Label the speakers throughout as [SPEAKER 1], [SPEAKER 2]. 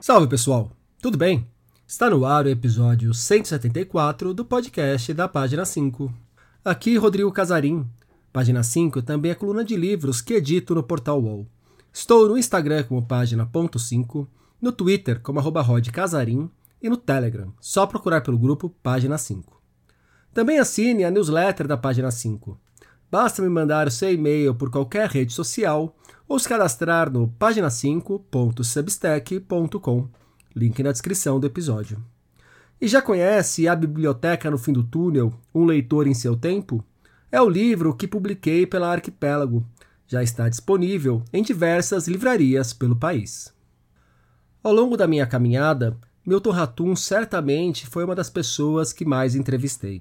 [SPEAKER 1] Salve pessoal, tudo bem? Está no ar o episódio 174 do podcast da Página 5. Aqui Rodrigo Casarim. Página 5 também é coluna de livros que edito no portal UOL. Estou no Instagram como página.5, no Twitter como arroba Casarim e no Telegram, só procurar pelo grupo Página 5. Também assine a newsletter da página 5. Basta me mandar o seu e-mail por qualquer rede social ou se cadastrar no página5.substack.com. Link na descrição do episódio. E já conhece A Biblioteca no Fim do Túnel, Um Leitor em Seu Tempo? É o livro que publiquei pela Arquipélago. Já está disponível em diversas livrarias pelo país. Ao longo da minha caminhada, Milton Ratum certamente foi uma das pessoas que mais entrevistei.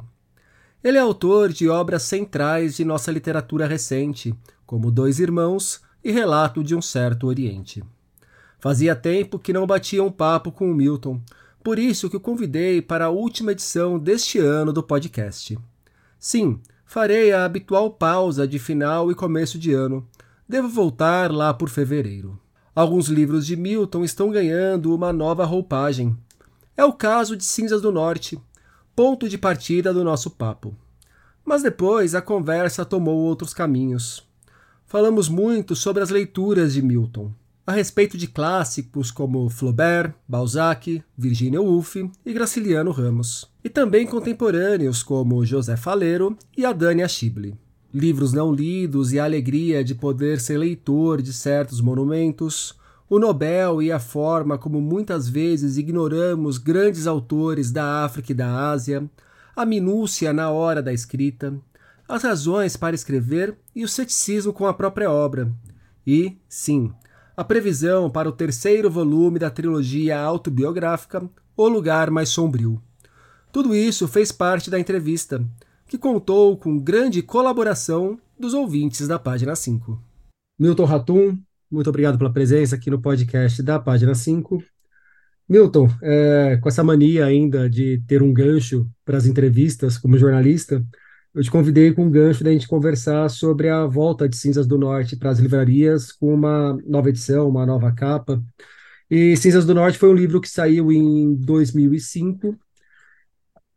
[SPEAKER 1] Ele é autor de obras centrais de nossa literatura recente, como Dois Irmãos e Relato de um Certo Oriente. Fazia tempo que não batia um papo com o Milton, por isso que o convidei para a última edição deste ano do podcast. Sim, farei a habitual pausa de final e começo de ano. Devo voltar lá por fevereiro. Alguns livros de Milton estão ganhando uma nova roupagem. É o caso de Cinzas do Norte, ponto de partida do nosso papo. Mas depois a conversa tomou outros caminhos. Falamos muito sobre as leituras de Milton, a respeito de clássicos como Flaubert, Balzac, Virginia Woolf e Graciliano Ramos, e também contemporâneos como José Faleiro e Adânia Schible. Livros não lidos e a alegria de poder ser leitor de certos monumentos, o Nobel e a forma como muitas vezes ignoramos grandes autores da África e da Ásia, a minúcia na hora da escrita, as razões para escrever e o ceticismo com a própria obra. E, sim, a previsão para o terceiro volume da trilogia autobiográfica O Lugar Mais Sombrio. Tudo isso fez parte da entrevista, que contou com grande colaboração dos ouvintes da página 5. Milton Ratum, muito obrigado pela presença aqui no podcast da página 5. Milton, é, com essa mania ainda de ter um gancho para as entrevistas como jornalista, eu te convidei com um gancho da gente conversar sobre a volta de Cinzas do Norte para as livrarias com uma nova edição, uma nova capa. E Cinzas do Norte foi um livro que saiu em 2005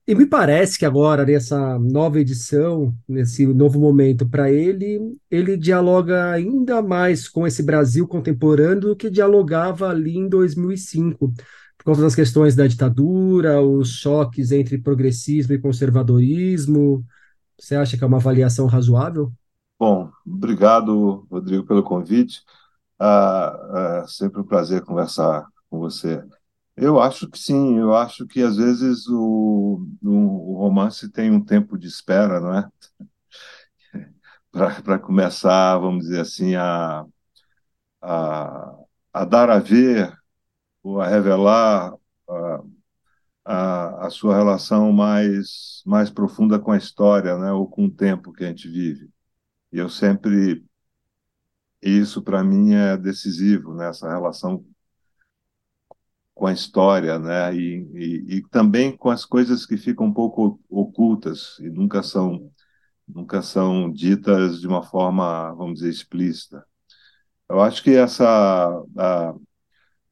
[SPEAKER 1] e me parece que agora, nessa nova edição, nesse novo momento para ele, ele dialoga ainda mais com esse Brasil contemporâneo do que dialogava ali em 2005, por causa das questões da ditadura, os choques entre progressismo e conservadorismo. Você acha que é uma avaliação razoável?
[SPEAKER 2] Bom, obrigado, Rodrigo, pelo convite. Ah, é sempre um prazer conversar com você. Eu acho que sim, eu acho que às vezes o, o, romance tem um tempo de espera, não é? Para começar, vamos dizer assim, a, a, a dar a ver ou a revelar a, a, a, sua relação mais, mais profunda com a história, né? ou com o tempo que a gente vive. E eu sempre. Isso, para mim, é decisivo, né? essa relação com a história, né? E, e, e, também com as coisas que ficam um pouco ocultas e nunca são nunca são ditas de uma forma, vamos dizer, explícita. Eu acho que essa a,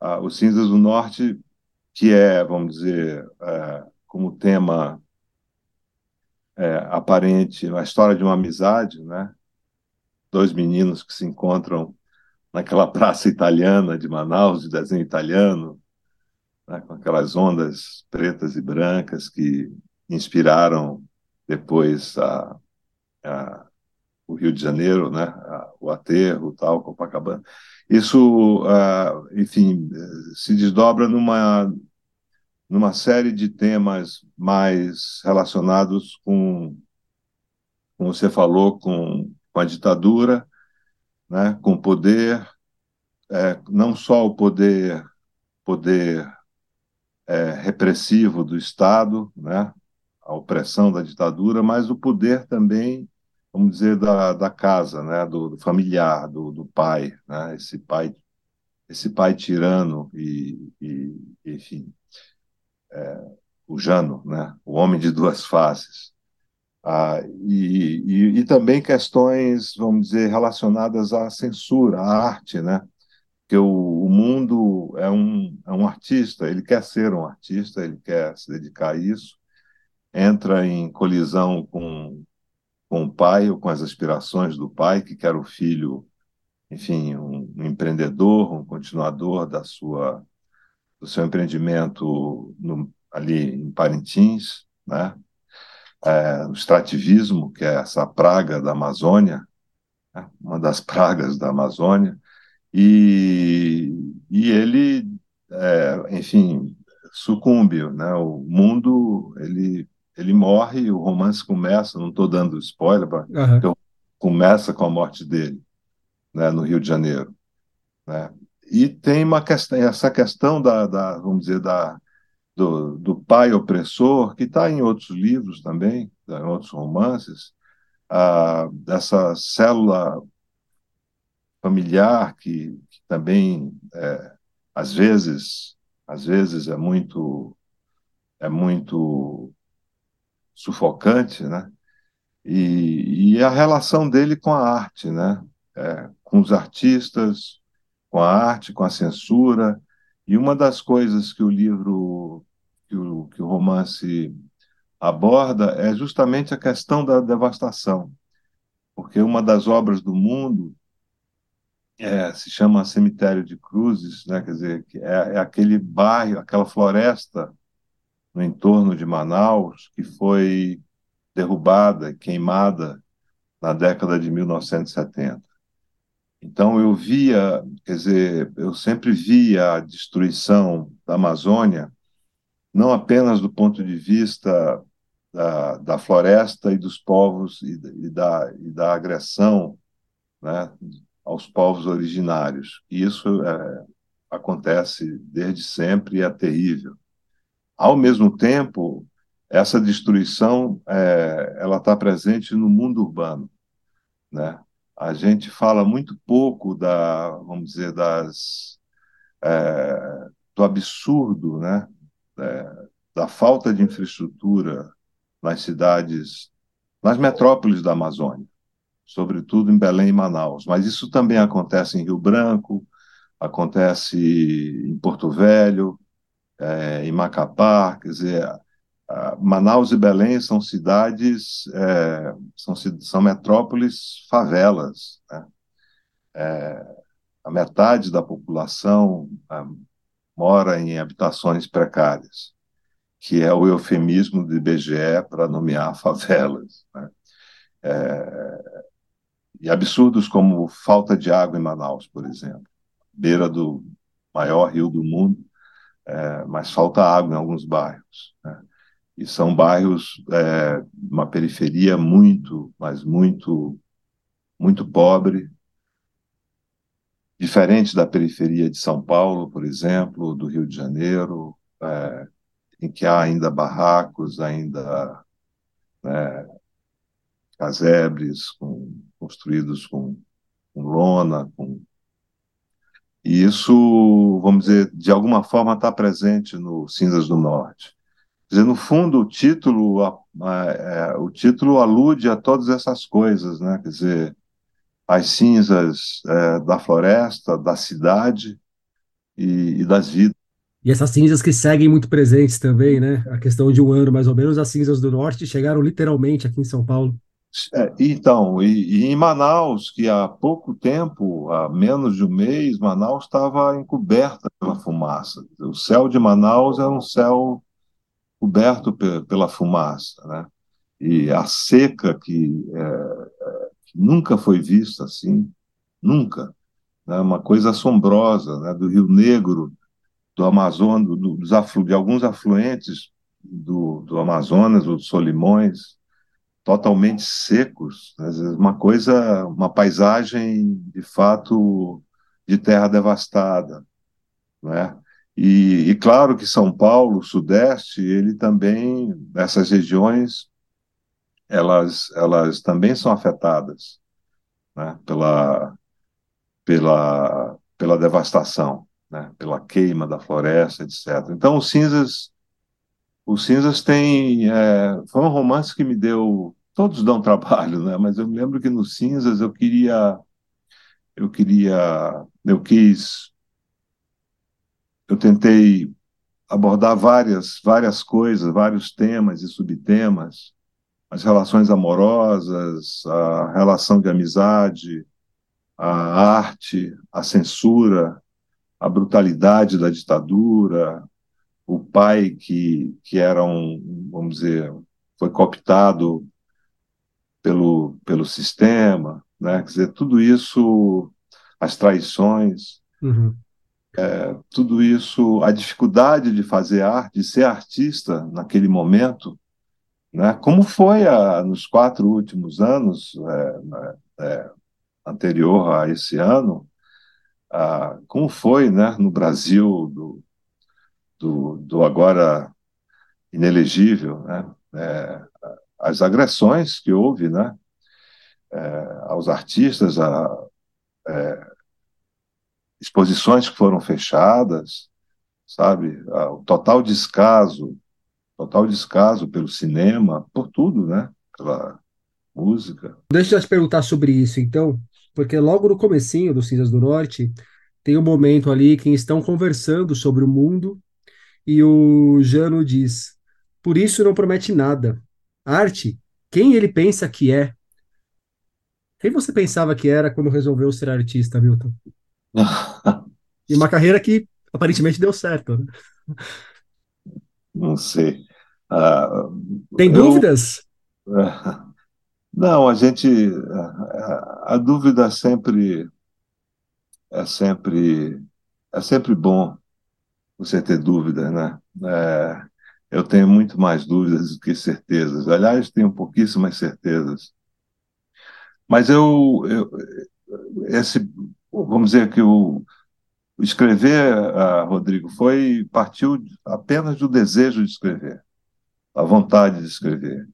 [SPEAKER 2] a, o Cinzas do Norte, que é, vamos dizer, é, como tema é, aparente, a história de uma amizade, né? Dois meninos que se encontram naquela praça italiana de Manaus, de desenho italiano, né, com aquelas ondas pretas e brancas que inspiraram depois a, a, o Rio de Janeiro, né, a, o aterro, tal, Copacabana. Isso, enfim, se desdobra numa numa série de temas mais relacionados com, como você falou, com, com a ditadura, né, com o poder, é, não só o poder poder é, repressivo do Estado, né, a opressão da ditadura, mas o poder também, vamos dizer, da, da casa, né, do, do familiar, do, do, pai, né, esse pai, esse pai tirano e, e enfim, é, o Jano, né, o homem de duas faces. Ah, e, e, e, também questões, vamos dizer, relacionadas à censura, à arte, né? que o, o mundo é um, é um artista, ele quer ser um artista, ele quer se dedicar a isso, entra em colisão com, com o pai ou com as aspirações do pai, que quer o filho, enfim, um empreendedor, um continuador da sua do seu empreendimento no, ali em Parintins, né? É, o extrativismo, que é essa praga da Amazônia, né? uma das pragas da Amazônia, e, e ele, é, enfim, sucumbe, né? O mundo ele ele morre, o romance começa, não estou dando spoiler, uhum. começa com a morte dele, né? No Rio de Janeiro, né? E tem uma questão, essa questão da, da vamos dizer, da, do, do pai opressor, que está em outros livros também, em outros romances, ah, dessa célula familiar que, que também, é, às vezes, às vezes é muito, é muito sufocante, né? E, e a relação dele com a arte, né? É, com os artistas, com a arte, com a censura. E uma das coisas que o livro, que o, que o romance aborda é justamente a questão da devastação. Porque uma das obras do mundo é, se chama Cemitério de Cruzes, né? quer dizer, é, é aquele bairro, aquela floresta no entorno de Manaus que foi derrubada, queimada na década de 1970. Então eu via, quer dizer, eu sempre via a destruição da Amazônia, não apenas do ponto de vista da, da floresta e dos povos e, e, da, e da agressão né, aos povos originários. Isso é, acontece desde sempre e é terrível. Ao mesmo tempo, essa destruição é, ela está presente no mundo urbano, né? A gente fala muito pouco da, vamos dizer, das, é, do absurdo, né, é, da falta de infraestrutura nas cidades, nas metrópoles da Amazônia, sobretudo em Belém e Manaus. Mas isso também acontece em Rio Branco, acontece em Porto Velho, é, em Macapá, quer dizer, Manaus e Belém são cidades, é, são, são metrópoles favelas. Né? É, a metade da população é, mora em habitações precárias, que é o eufemismo do IBGE para nomear favelas. Né? É, e absurdos como falta de água em Manaus, por exemplo, beira do maior rio do mundo, é, mas falta água em alguns bairros. Né? E são bairros é, uma periferia muito, mas muito, muito pobre, diferente da periferia de São Paulo, por exemplo, do Rio de Janeiro, é, em que há ainda barracos, ainda né, casebres com, construídos com, com lona, com e isso, vamos dizer, de alguma forma está presente no Cinzas do Norte dizer, no fundo, o título, a, a, é, o título alude a todas essas coisas, né? Quer dizer, as cinzas é, da floresta, da cidade e, e, das vidas.
[SPEAKER 1] E essas cinzas que seguem muito presentes também, né? A questão de um ano, mais ou menos, as cinzas do norte chegaram literalmente aqui em São Paulo.
[SPEAKER 2] É, então, e, e, em Manaus, que há pouco tempo, há menos de um mês, Manaus estava encoberta pela fumaça. O céu de Manaus era um céu coberto pela fumaça, né? E a seca que, é, que nunca foi vista assim, nunca, né? Uma coisa assombrosa, né? Do Rio Negro, do Amazonas, do, dos aflu, de alguns afluentes do, do Amazonas, dos Solimões, totalmente secos, né? uma coisa, uma paisagem de fato de terra devastada, né? E, e, claro que São Paulo, Sudeste, ele também, essas regiões, elas, elas também são afetadas né, pela, pela, pela devastação, né, pela queima da floresta, etc. Então, os Cinzas, os Cinzas têm, é, foi um romance que me deu, todos dão trabalho, né, mas eu me lembro que nos Cinzas eu queria, eu queria, eu quis eu tentei abordar várias, várias coisas, vários temas e subtemas, as relações amorosas, a relação de amizade, a arte, a censura, a brutalidade da ditadura, o pai que, que era um, vamos dizer, foi cooptado pelo, pelo sistema, né? Quer dizer, tudo isso, as traições,
[SPEAKER 1] Uhum.
[SPEAKER 2] É, tudo isso, a dificuldade de fazer arte, de ser artista naquele momento, né? Como foi a, nos quatro últimos anos, é, é, anterior a esse ano, a, como foi, né? No Brasil do, do, do agora inelegível, né? É, as agressões que houve, né? É, aos artistas, a, é, exposições que foram fechadas, sabe? O total descaso, total descaso pelo cinema, por tudo, né? Pela música.
[SPEAKER 1] Deixa eu te perguntar sobre isso, então, porque logo no comecinho do Cinzas do Norte tem um momento ali que estão conversando sobre o mundo e o Jano diz: Por isso não promete nada. Arte, quem ele pensa que é? Quem você pensava que era quando resolveu ser artista, Milton? E uma carreira que aparentemente deu certo, né?
[SPEAKER 2] Não sei. Ah,
[SPEAKER 1] Tem
[SPEAKER 2] eu-
[SPEAKER 1] dúvidas?
[SPEAKER 2] Não, a gente. A, a dúvida sempre. É sempre. É sempre bom você ter dúvidas, né? É, eu tenho muito mais dúvidas do que certezas. Aliás, tenho pouquíssimas certezas. Mas eu, eu esse, vamos dizer que o, escrever, ah, Rodrigo, foi partiu apenas do desejo de escrever, a vontade de escrever.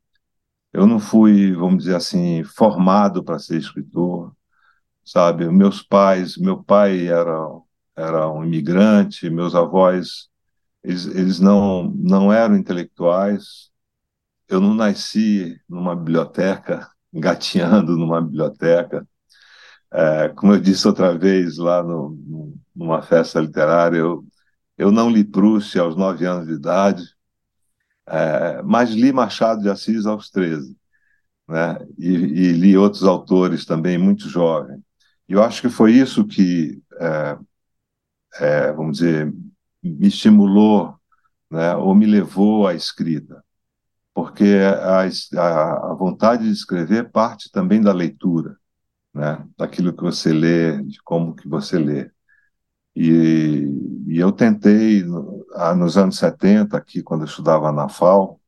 [SPEAKER 2] Eu não fui, vamos dizer assim, formado para ser escritor, sabe? Meus pais, meu pai era era um imigrante, meus avós, eles, eles não não eram intelectuais. Eu não nasci numa biblioteca, engatinhando numa biblioteca. É, como eu disse outra vez lá no, no, numa festa literária, eu, eu não li Proust aos nove anos de idade, é, mas li Machado de Assis aos 13, né? E, e li outros autores também muito jovem. E eu acho que foi isso que, é, é, vamos dizer, me estimulou, né? Ou me levou à escrita, porque a, a, a vontade de escrever parte também da leitura né? daquilo que você lê, de como que você lê. E, e eu tentei, ah, nos anos 70, aqui, quando eu estudava na FAO,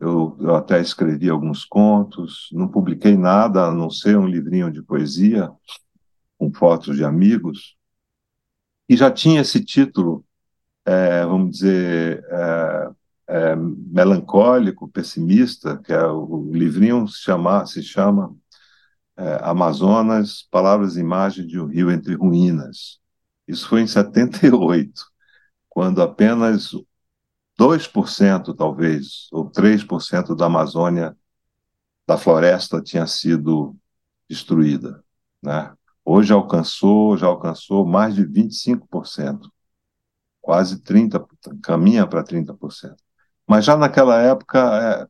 [SPEAKER 2] eu, eu até escrevi alguns contos, não publiquei nada, a não ser um livrinho de poesia, com fotos de amigos, e já tinha esse título, é, vamos dizer, é, é, melancólico, pessimista, que é o, o livrinho se chama, se chama é, Amazonas, Palavras e Imagens de um Rio entre Ruínas. Isso foi em 78, quando apenas 2%, talvez, ou 3% da Amazônia, da floresta, tinha sido destruída. Né? Hoje alcançou, já alcançou mais de 25%, quase 30%, caminha para 30%. Mas já naquela época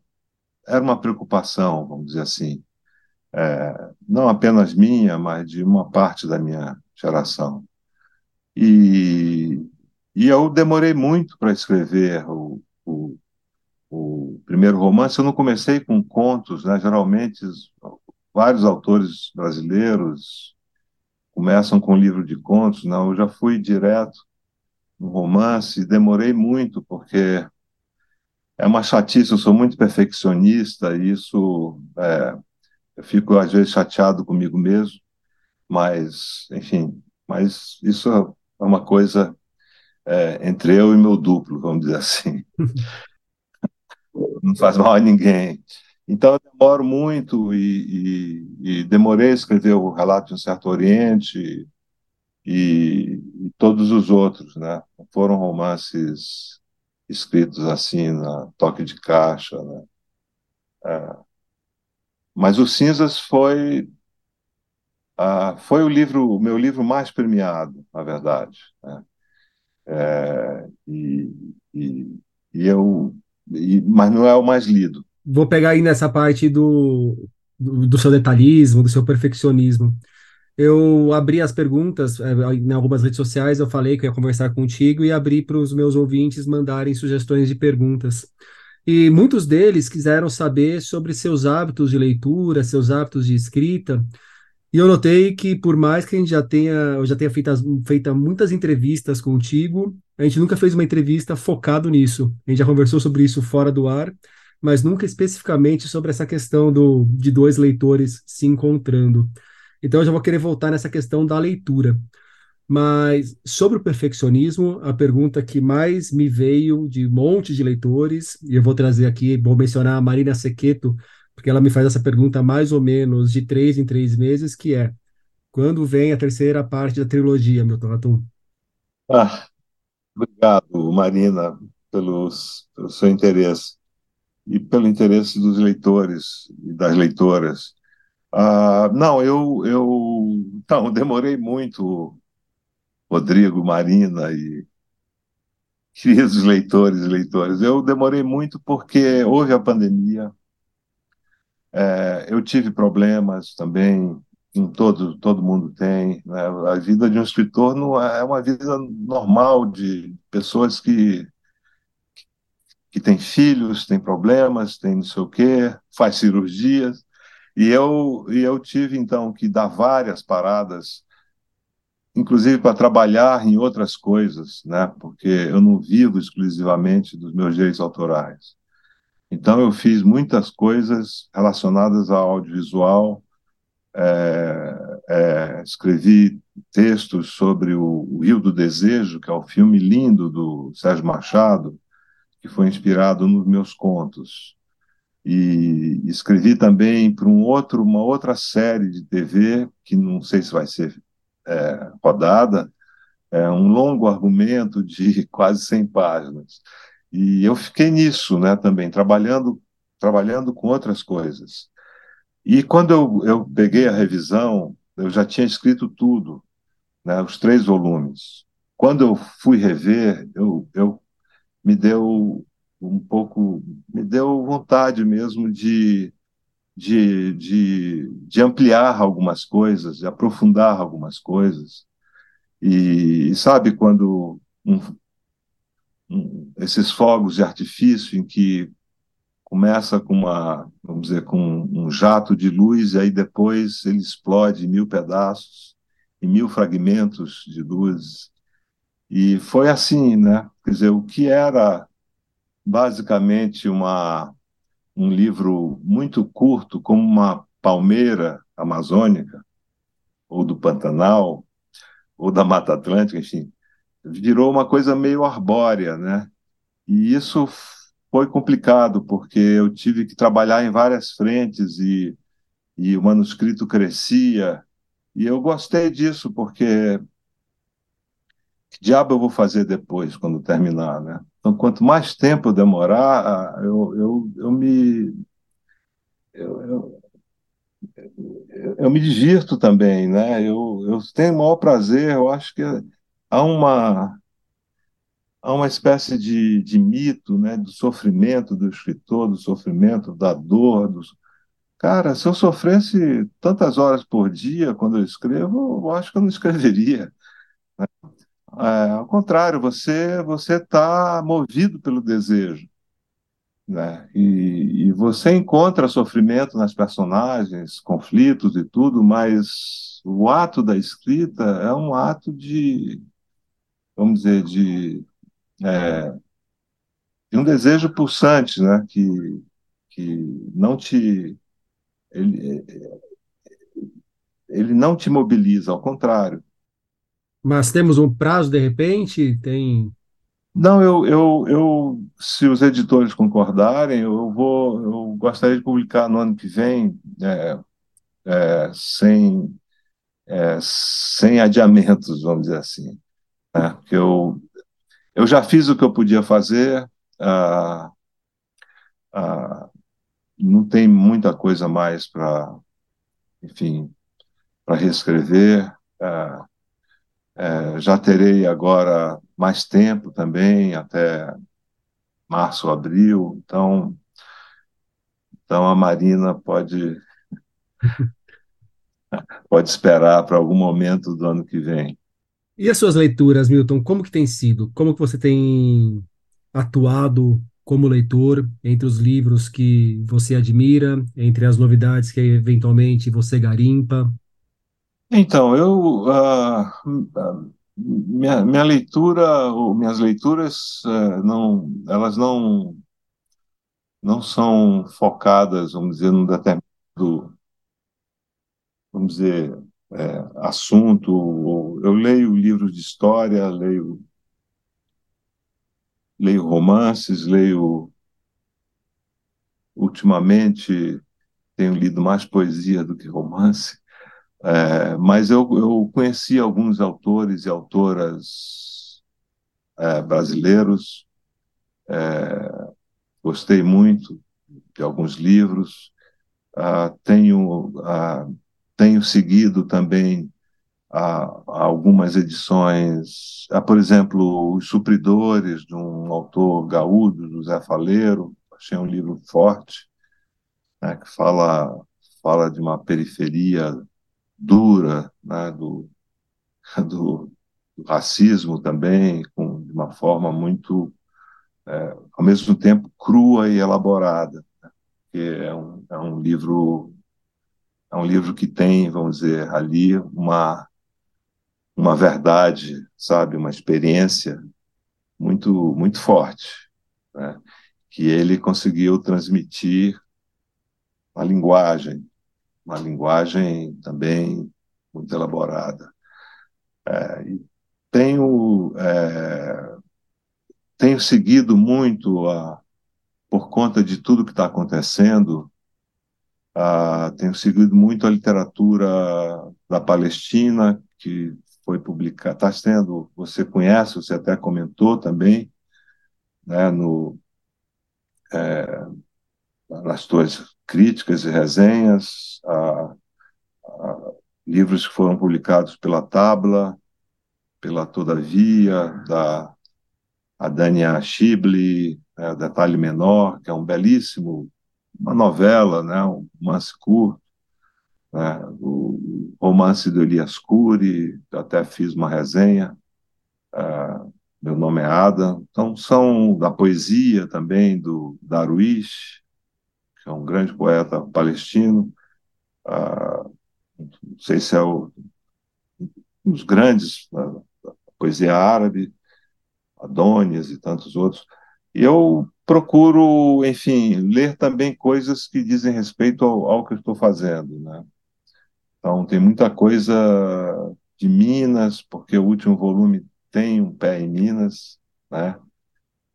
[SPEAKER 2] é, era uma preocupação, vamos dizer assim, é, não apenas minha, mas de uma parte da minha geração. E, e eu demorei muito para escrever o, o, o, primeiro romance. Eu não comecei com contos, né? geralmente vários autores brasileiros começam com um livro de contos. Não, eu já fui direto no romance e demorei muito, porque é uma chatice, eu sou muito perfeccionista e isso. É, eu fico às vezes chateado comigo mesmo, mas, enfim, mas isso é uma coisa é, entre eu e meu duplo, vamos dizer assim. Não faz mal a ninguém. Então, eu demoro muito e, e, e demorei a escrever o Relato de um Certo Oriente e, e, todos os outros, né? Foram romances escritos assim, na toque de caixa, né? É, mas o Cinzas foi foi o livro, o meu livro mais premiado, na verdade. Né? É, e, e, e, eu, e, mas não é o mais lido.
[SPEAKER 1] Vou pegar aí nessa parte do, do, do seu detalhismo, do seu perfeccionismo. Eu abri as perguntas é, em algumas redes sociais, eu falei que eu ia conversar contigo e abri para os meus ouvintes mandarem sugestões de perguntas. E muitos deles quiseram saber sobre seus hábitos de leitura, seus hábitos de escrita. E eu notei que, por mais que a gente já tenha, eu já tenha feito, feito muitas entrevistas contigo, a gente nunca fez uma entrevista focado nisso. A gente já conversou sobre isso fora do ar, mas nunca especificamente sobre essa questão do, de dois leitores se encontrando. Então eu já vou querer voltar nessa questão da leitura. Mas sobre o perfeccionismo, a pergunta que mais me veio de um monte de leitores, e eu vou trazer aqui, vou mencionar a Marina Sequeto, porque ela me faz essa pergunta mais ou menos de três em três meses, que é, quando vem a terceira parte da trilogia, meu Atum?
[SPEAKER 2] Ah, obrigado, Marina, pelos, pelo seu interesse e pelo interesse dos leitores e das leitoras. Ah, não, eu, eu não, demorei muito Rodrigo, Marina e queridos leitores e leitoras. Eu demorei muito porque houve a pandemia, é, eu tive problemas também, todo, todo mundo tem. Né? A vida de um escritor não é, é uma vida normal de pessoas que que tem filhos, tem problemas, tem não sei o quê, faz cirurgias. E eu, e eu tive, então, que dar várias paradas inclusive para trabalhar em outras coisas, né? Porque eu não vivo exclusivamente dos meus direitos autorais. Então eu fiz muitas coisas relacionadas ao audiovisual, é, é, escrevi textos sobre o, o, Rio do Desejo, que é um filme lindo do Sérgio Machado, que foi inspirado nos meus contos. E escrevi também para um outro, uma outra série de TV que não sei se vai ser é, rodada, é um longo argumento de quase 100 páginas. E eu fiquei nisso né, também, trabalhando, trabalhando com outras coisas. E quando eu, eu peguei a revisão, eu já tinha escrito tudo, né, os três volumes. Quando eu fui rever, eu, eu me deu um pouco, me deu vontade mesmo de de, de, de ampliar algumas coisas, de aprofundar algumas coisas. E, e sabe quando um, um, esses fogos de artifício em que começa com uma, vamos dizer, com um jato de luz e aí depois ele explode em mil pedaços, em mil fragmentos de luz. E foi assim, né? Quer dizer, o que era basicamente uma um livro muito curto, como uma palmeira amazônica, ou do Pantanal, ou da Mata Atlântica, enfim, virou uma coisa meio arbórea, né? E isso foi complicado, porque eu tive que trabalhar em várias frentes e, e o manuscrito crescia. E eu gostei disso, porque que diabo eu vou fazer depois, quando terminar, né? Então, quanto mais tempo eu demorar, eu, eu, eu me. Eu, eu, eu, me divirto também, né? Eu, eu tenho o maior prazer, eu acho que há uma, há uma espécie de, de mito né, do sofrimento do escritor, do sofrimento, da dor. Do... Cara, se eu sofresse tantas horas por dia quando eu escrevo, eu acho que eu não escreveria. É, ao contrário, você você está movido pelo desejo, né? E, e, você encontra sofrimento nas personagens, conflitos e tudo, mas o ato da escrita é um ato de, vamos dizer, de, é, de um desejo pulsante, né? Que que não te ele, ele não te mobiliza, ao contrário
[SPEAKER 1] mas temos um prazo de repente? Tem.
[SPEAKER 2] Não, eu, eu, eu, se os editores concordarem, eu vou, eu gostaria de publicar no ano que vem, é, é, sem, é, sem adiamentos, vamos dizer assim. Né? Porque eu, eu já fiz o que eu podia fazer, ah, ah, não tem muita coisa mais para, enfim, para reescrever. Ah, É, já terei agora mais tempo também, até março, abril. Então, então a Marina pode pode esperar para algum momento do ano que vem.
[SPEAKER 1] E as suas leituras, Milton, como que tem sido? Como que você tem atuado como leitor entre os livros que você admira, entre as novidades que eventualmente você garimpa?
[SPEAKER 2] Então, eu uh, minha, minha leitura, minhas leituras uh, não, elas não não são focadas, vamos dizer, num determinado, vamos dizer, é, assunto. Eu leio livros de história, leio leio romances, leio ultimamente tenho lido mais poesia do que romance, é, mas eu, eu conheci alguns autores e autoras é, brasileiros, é, gostei muito de alguns livros, ah, tenho, ah, tenho seguido também a, algumas edições, a, por exemplo, Os Supridores, de um autor gaúdo, José Faleiro, achei um livro forte, né, que fala, fala de uma periferia dura né, do, do, do, racismo também, com, de uma forma muito, é, ao mesmo tempo, crua e elaborada, né, que é um, é um livro é um livro que tem, vamos dizer, ali uma uma verdade, sabe, uma experiência muito muito forte, né? que ele conseguiu transmitir a linguagem, uma linguagem também muito elaborada. É, tenho é, tenho seguido muito a, por conta de tudo que está acontecendo, a, tenho seguido muito a literatura da Palestina que foi publicada, está sendo, você conhece, você até comentou também, né, no, é, nas suas críticas e resenhas, a, a, livros que foram publicados pela Tabla, pela Todavia, da a Dania né, Detalhe Menor, que é um belíssimo, uma novela, né, um romance curto, né, o romance do Elias Cury, até fiz uma resenha, uh, meu nome é Adam, então são da poesia também, do Darwish, que é um grande poeta palestino, uh, não sei se é o, um dos grandes da, poesia árabe, Adônias e tantos outros, e eu procuro, enfim, ler também coisas que dizem respeito ao, ao que eu estou fazendo, né? Então, tem muita coisa de Minas, porque o último volume tem um pé em Minas, né?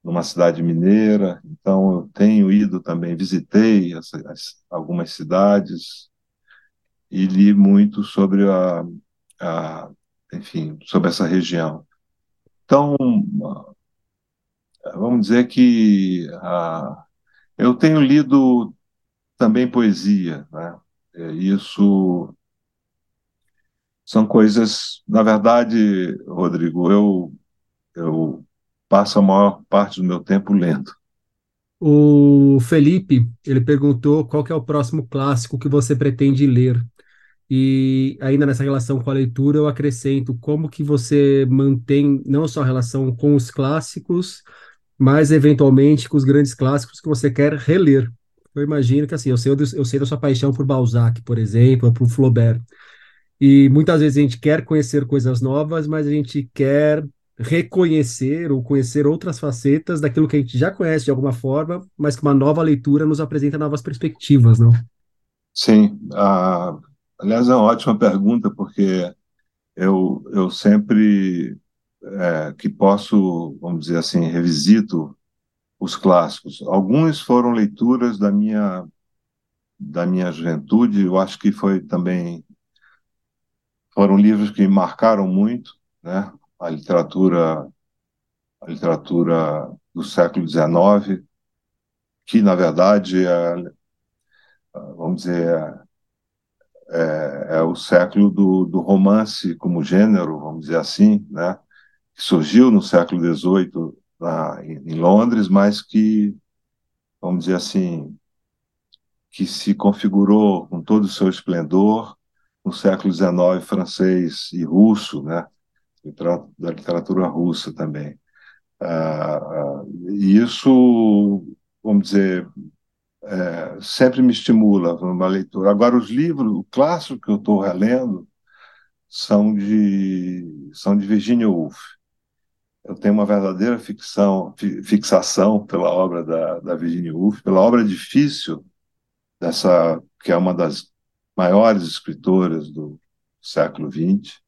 [SPEAKER 2] Numa cidade mineira. Então, eu tenho ido também, visitei as, as, algumas cidades e li muito sobre a, a, enfim, sobre essa região. Então, vamos dizer que a, eu tenho lido também poesia, né? Isso são coisas, na verdade, Rodrigo, eu, eu passo a maior parte do meu tempo lendo.
[SPEAKER 1] O Felipe, ele perguntou qual é o próximo clássico que você pretende ler. E ainda nessa relação com a leitura, eu acrescento como que você mantém não só a relação com os clássicos, mas eventualmente com os grandes clássicos que você quer reler. Eu imagino que assim, eu sei, eu sei da sua paixão por Balzac, por exemplo, ou por Flaubert. E muitas vezes a gente quer conhecer coisas novas, mas a gente quer reconhecer ou conhecer outras facetas daquilo que a gente já conhece de alguma forma, mas que uma nova leitura nos apresenta novas perspectivas, não?
[SPEAKER 2] Sim. Ah, aliás, é uma ótima pergunta, porque eu, eu sempre é, que posso, vamos dizer assim, revisito os clássicos. Alguns foram leituras da minha da minha juventude, eu acho que foi também foram livros que marcaram muito, né? A literatura, a literatura do século XIX, que na verdade é, vamos dizer, é, é o século do, do, romance como gênero, vamos dizer assim, né? que surgiu no século XVIII na, em Londres, mas que, vamos dizer assim, que se configurou com todo o seu esplendor no século XIX francês e russo, né? Da literatura russa também. Ah, e isso, vamos dizer, é, sempre me estimula uma leitura. Agora, os livros, o clássico que eu estou relendo, são de, são de Virginia Woolf. Eu tenho uma verdadeira ficção, fixação pela obra da, da Virginia Woolf, pela obra difícil dessa que é uma das maiores escritoras do século XX,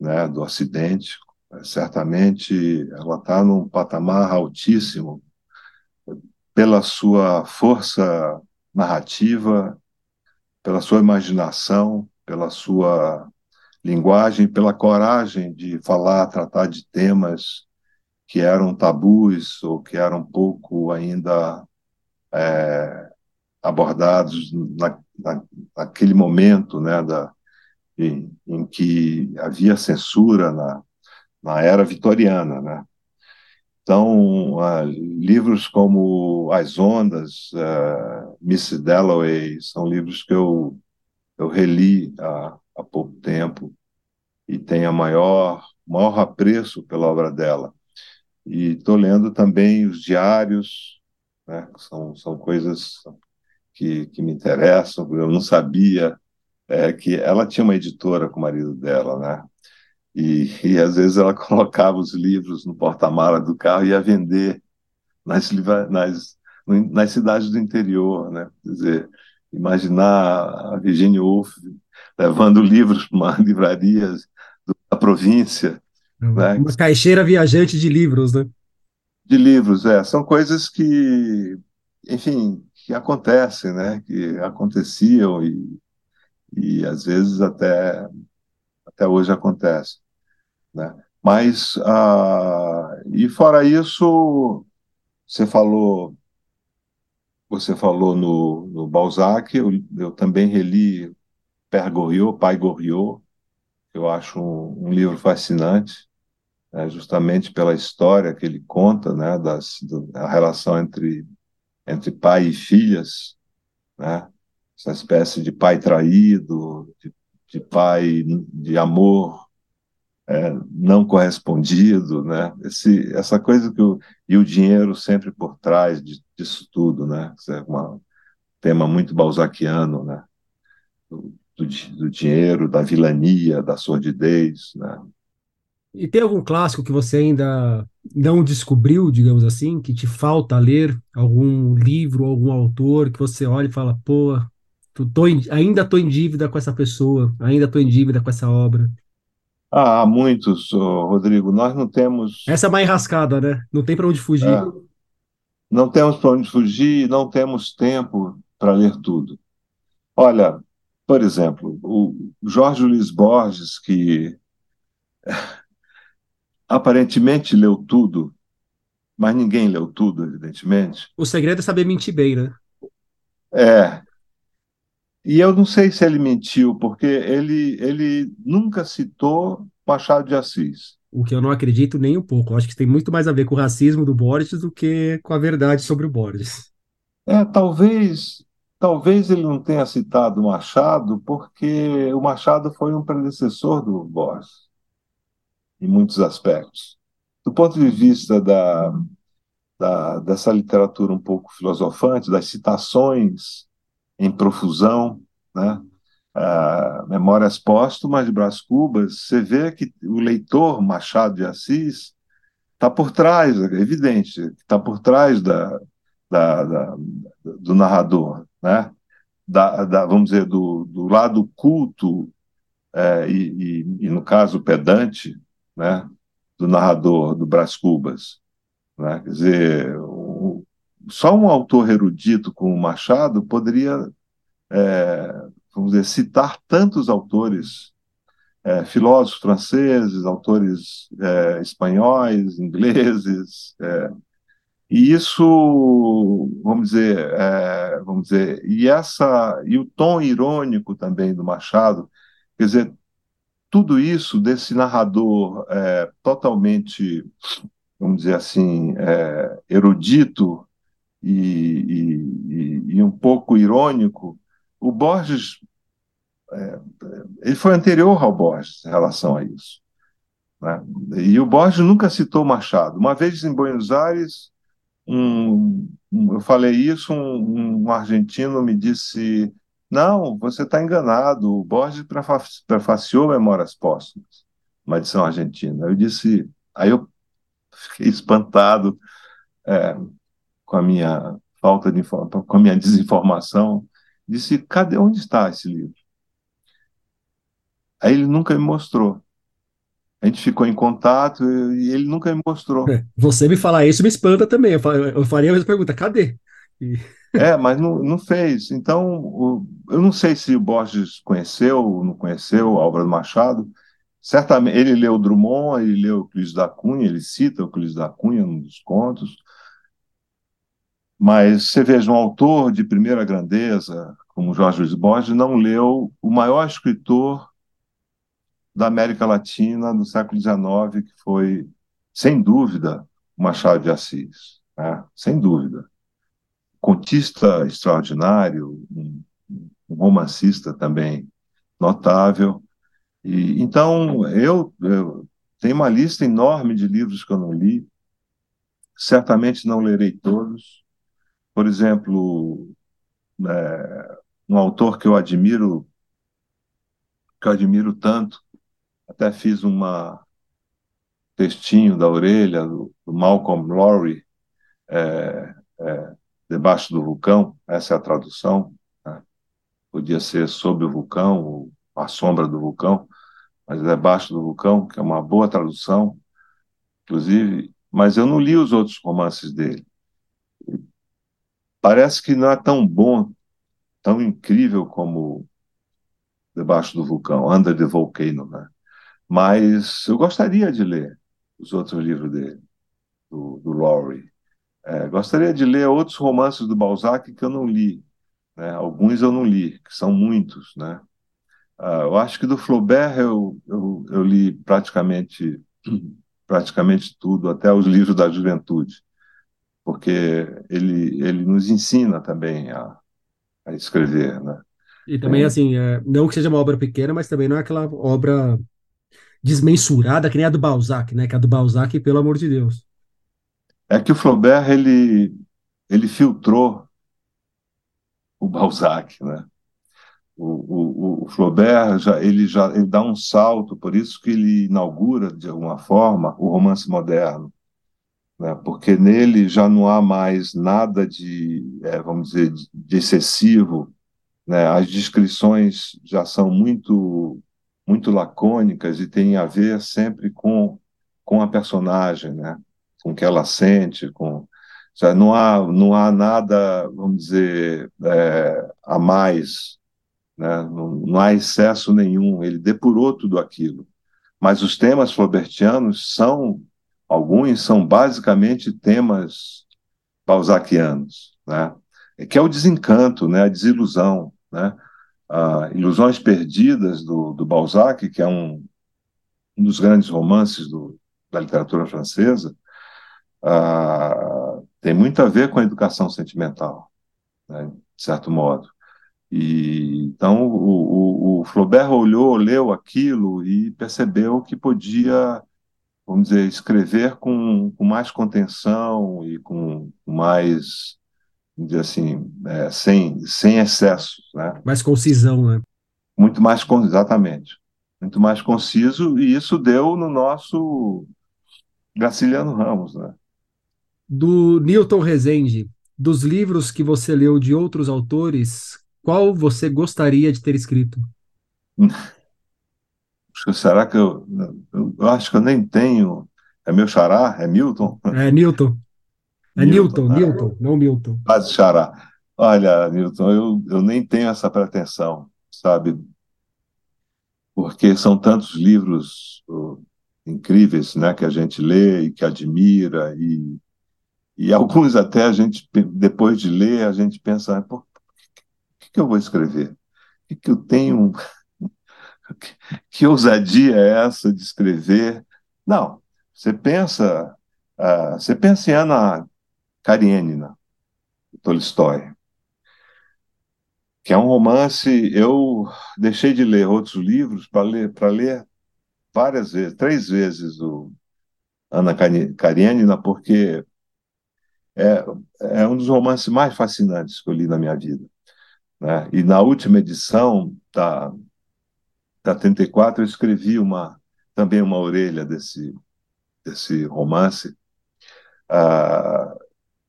[SPEAKER 2] né, do Ocidente. Certamente ela está num patamar altíssimo pela sua força narrativa, pela sua imaginação, pela sua linguagem, pela coragem de falar, tratar de temas que eram tabus ou que eram pouco ainda é, abordados na, na, naquele momento, né, da, em, em, que havia censura na, na era vitoriana, né? Então, uh, livros como As Ondas, uh, Miss Dalloway, são livros que eu, eu reli há, há pouco tempo e tenho a maior, maior apreço pela obra dela. E estou lendo também os diários, né, que são, são coisas que, que me interessam. Eu não sabia é, que ela tinha uma editora com o marido dela, né? E, e às vezes ela colocava os livros no porta-mala do carro e ia vender nas, nas, nas cidades do interior, né? Quer dizer, imaginar a Virginia Woolf levando livros para uma livraria da província.
[SPEAKER 1] Uma, né? uma caixeira viajante de livros, né?
[SPEAKER 2] De livros, é. São coisas que, enfim, que acontecem, né? Que aconteciam e, e às vezes até até hoje acontece, né? Mas ah, e fora isso, você falou você falou no, no Balzac, eu, eu também reli Père Goriot, Pai Goriot, eu acho um, um livro fascinante, né, justamente pela história que ele conta, né, das, do, a relação entre entre pai e filhas, né, essa espécie de pai traído, de, de pai de amor é, não correspondido, né? Esse, essa coisa que o, e o dinheiro sempre por trás de, disso tudo, né? Isso é um tema muito balzaquiano, né? Do, do, do, dinheiro, da vilania, da sordidez, né?
[SPEAKER 1] E tem algum clássico que você ainda não descobriu, digamos assim, que te falta ler? Algum livro, algum autor que você olha e fala, pô, tô em, ainda estou em dívida com essa pessoa, ainda estou em dívida com essa obra?
[SPEAKER 2] Ah, há muitos, Rodrigo. Nós não temos.
[SPEAKER 1] Essa é mais enrascada, né? Não tem para onde fugir. É.
[SPEAKER 2] Não temos para onde fugir, não temos tempo para ler tudo. Olha, por exemplo, o Jorge Luiz Borges, que aparentemente leu tudo, mas ninguém leu tudo, evidentemente.
[SPEAKER 1] O segredo é saber mentir bem, né?
[SPEAKER 2] É. E eu não sei se ele mentiu, porque ele, ele nunca citou Machado de Assis.
[SPEAKER 1] O que eu não acredito nem um pouco. Eu acho que tem muito mais a ver com o racismo do Borges do que com a verdade sobre o Borges.
[SPEAKER 2] É, talvez, talvez ele não tenha citado Machado, porque o Machado foi um predecessor do Borges em muitos aspectos. Do ponto de vista da, da, dessa literatura um pouco filosofante, das citações em profusão, né? Memórias Póstumas de Brás Cubas, você vê que o leitor Machado de Assis está por trás, é evidente, está por trás da, da, da, do narrador, né? Da, da, vamos dizer, do, do lado culto é, e, e, e, no caso, pedante, né, do narrador do Brás Cubas. Né? Quer dizer, só um autor erudito como Machado poderia, é, vamos dizer, citar tantos autores, é, filósofos franceses, autores é, espanhóis, ingleses, é, E isso, vamos dizer, é, vamos dizer, e essa e o tom irônico também do Machado, quer dizer, tudo isso desse narrador é, totalmente, vamos dizer assim, erudito e, e, e, um pouco irônico, o Borges é, ele foi anterior ao Borges em relação a isso. Né? E o Borges nunca citou Machado. Uma vez em Buenos Aires um, um, eu falei isso, um, um, argentino me disse: Não, você está enganado, o Borges prefaciou Memórias Póstumas, uma edição argentina. Eu disse, aí eu fiquei espantado é, com a minha falta de com a minha desinformação. Disse: Cadê onde está esse livro? Aí ele nunca me mostrou. A gente ficou em contato e ele nunca me mostrou.
[SPEAKER 1] É, você me falar isso me espanta também. Eu, faria a mesma pergunta: cadê?
[SPEAKER 2] E... É, mas não, não fez. Então, eu não sei se o Borges conheceu ou não conheceu a obra do Machado. Certamente, ele leu Drummond, ele leu Euclides da Cunha, ele cita Euclides da Cunha num dos contos. Mas você veja, um autor de primeira grandeza, como Jorge Luiz Borges, não leu o maior escritor da América Latina do século XIX, que foi, sem dúvida, Machado de Assis, né? sem dúvida. Contista extraordinário, um, um romancista também notável. E, então, eu, eu tenho uma lista enorme de livros que eu não li, certamente não lerei todos. Por exemplo, é, um autor que eu admiro, que eu admiro tanto, até fiz uma textinho da orelha do, do Malcolm Lowry, é, é, debaixo do vulcão, essa é a tradução. Né? Podia ser sob o vulcão, ou a sombra do vulcão, mas debaixo do vulcão, que é uma boa tradução, inclusive. Mas eu não li os outros romances dele. Parece que não é tão bom, tão incrível como Debaixo do Vulcão, Under the Volcano, né? Mas eu gostaria de ler os outros livros dele, do, do. É, gostaria de ler outros romances do Balzac que eu não li. Né? Alguns eu não li, que são muitos. Né? Ah, eu acho que do Flaubert eu, eu, eu li praticamente, praticamente tudo, até os livros da juventude, porque ele, ele nos ensina também a, a escrever. Né?
[SPEAKER 1] E também, é. assim, é, não que seja uma obra pequena, mas também não é aquela obra desmensurada, que nem a do Balzac, né? Que a do Balzac, pelo amor de Deus.
[SPEAKER 2] É que o Flaubert, ele, ele filtrou o Balzac, né? O, o, o Flaubert, já, ele já ele dá um salto, por isso que ele inaugura, de alguma forma, o romance moderno. Né? Porque nele já não há mais nada de, é, vamos dizer, de excessivo, né? as descrições já são muito muito lacônicas e têm a ver sempre com, com a personagem, né? com o que ela sente, com já não há não há nada, vamos dizer, é, a mais, né? não, não há excesso nenhum. Ele depurou tudo aquilo. Mas os temas flaubertianos são alguns são basicamente temas balzaquianos, né? Que é o desencanto, né? A desilusão, né? uh, Ilusões Perdidas, do, do Balzac, que é um, um dos grandes romances do, da literatura francesa, uh, tem muito a ver com a educação sentimental, né, de certo modo. E, então, o, o, o Flaubert olhou, leu aquilo e percebeu que podia, vamos dizer, escrever com, com mais contenção e com mais dizer assim, é, sem, sem excessos. Né?
[SPEAKER 1] Mais concisão, né?
[SPEAKER 2] Muito mais, exatamente. Muito mais conciso, e isso deu no nosso Graciliano Ramos. Né?
[SPEAKER 1] Do Newton Rezende, dos livros que você leu de outros autores, qual você gostaria de ter escrito?
[SPEAKER 2] Será que eu, eu acho que eu nem tenho. É meu xará? É Milton?
[SPEAKER 1] É Newton. É Newton, Newton, Newton não Milton.
[SPEAKER 2] Quase xará. Olha, Newton, eu, eu nem tenho essa pretensão, sabe? Porque são tantos livros incríveis, né, que a gente lê e que admira e, e alguns até a gente, depois de ler, a gente pensa, por que, que eu vou escrever? O que, que eu tenho? que ousadia é essa de escrever? Não, você pensa, uh, você pensa em Ana Karenina, Tolstói, que é um romance. Eu deixei de ler outros livros para ler, para ler várias vezes, três vezes o Ana Karenina, porque é, é um dos romances mais fascinantes que eu li na minha vida. Né? E na última edição da, da 34, eu escrevi uma, também uma orelha desse, desse romance, ah,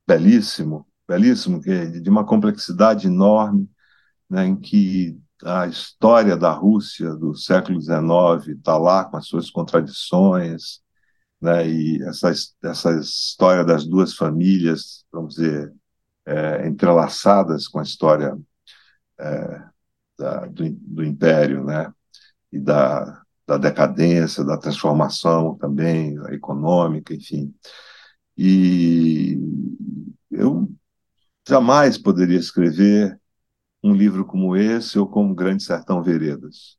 [SPEAKER 2] belíssimo, belíssimo, é de uma complexidade enorme, né, em que a história da Rússia do século XIX está lá com as suas contradições, né, e essa, essa história das duas famílias, vamos dizer, é, entrelaçadas com a história é, da, do, do, Império, né, e da, da decadência, da transformação também econômica, enfim. E eu jamais poderia escrever um livro como esse ou como Grande Sertão Veredas,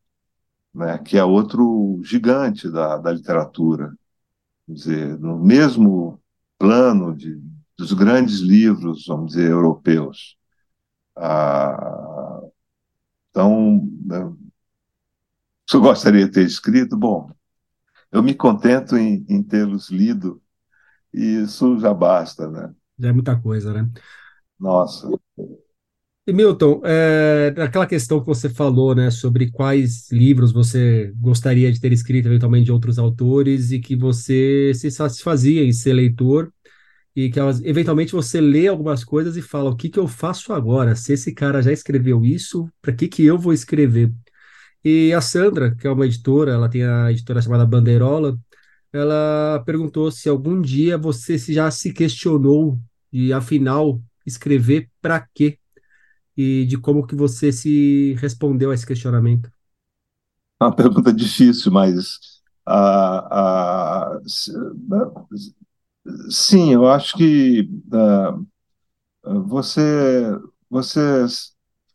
[SPEAKER 2] né, que é outro gigante da, da literatura. Quer dizer, no mesmo plano de, dos grandes livros, vamos dizer, europeus. Ah, então, se eu gostaria de ter escrito, bom, eu me contento em, em tê-los lido e isso já basta, né?
[SPEAKER 1] Já é muita coisa, né?
[SPEAKER 2] Nossa.
[SPEAKER 1] E Milton, é, aquela questão que você falou, né, sobre quais livros você gostaria de ter escrito eventualmente de outros autores e que você se satisfazia em ser leitor e que eventualmente você lê algumas coisas e fala o que que eu faço agora? Se esse cara já escreveu isso, para que que eu vou escrever? E a Sandra, que é uma editora, ela tem a editora chamada Bandeirola, ela perguntou se algum dia você já se questionou e afinal escrever para quê? e de como que você se respondeu a esse questionamento.
[SPEAKER 2] É uma pergunta difícil, mas uh, uh, sim, eu acho que uh, você você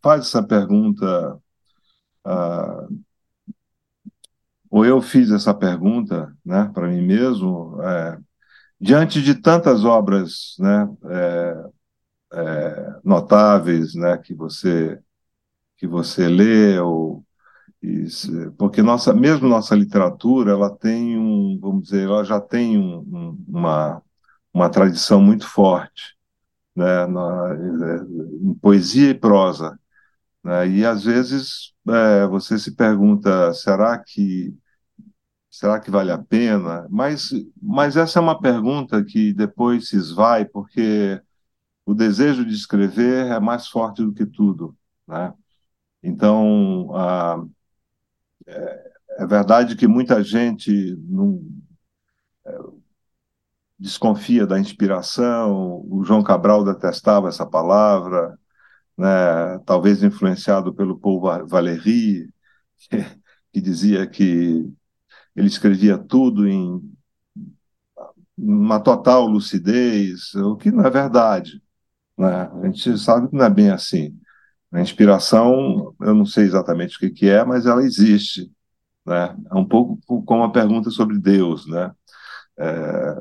[SPEAKER 2] faz essa pergunta ou eu fiz essa pergunta, né, para mim mesmo, é, diante de tantas obras, né, é, é, notáveis, né, que você que você lê ou porque nossa mesmo nossa literatura ela tem um vamos dizer ela já tem um, um, uma uma tradição muito forte né na, em poesia e prosa né? e às vezes é, você se pergunta será que será que vale a pena mas mas essa é uma pergunta que depois se esvai porque o desejo de escrever é mais forte do que tudo, né? Então, é, é, verdade que muita gente não, é, desconfia da inspiração. O João Cabral detestava essa palavra, né? Talvez influenciado pelo Paul Valéry, que, que dizia que ele escrevia tudo em uma total lucidez, o que não é verdade. Né? A gente sabe que não é bem assim. A inspiração, eu não sei exatamente o que, que é, mas ela existe. Né? É um pouco como a pergunta sobre Deus. Né? É,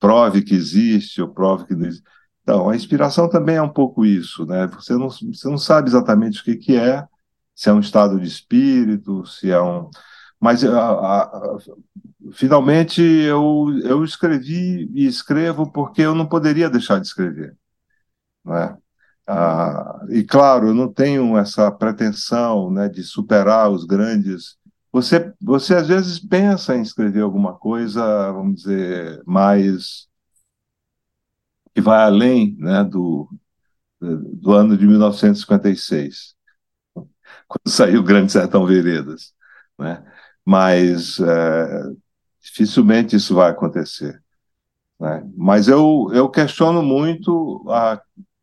[SPEAKER 2] prove que existe ou prove que não existe. Então, a inspiração também é um pouco isso. Né? Você, não, você não sabe exatamente o que, que é, se é um estado de espírito, se é um. Mas a, a, a, finalmente eu, eu escrevi e escrevo porque eu não poderia deixar de escrever. Né? Ah, e claro, eu não tenho essa pretensão né, de superar os grandes. Você, você às vezes pensa em escrever alguma coisa, vamos dizer, mais que vai além né, do, do ano de 1956, quando saiu o Grande Sertão Veredas. Né? Mas é, dificilmente isso vai acontecer. Né? Mas eu, eu questiono muito a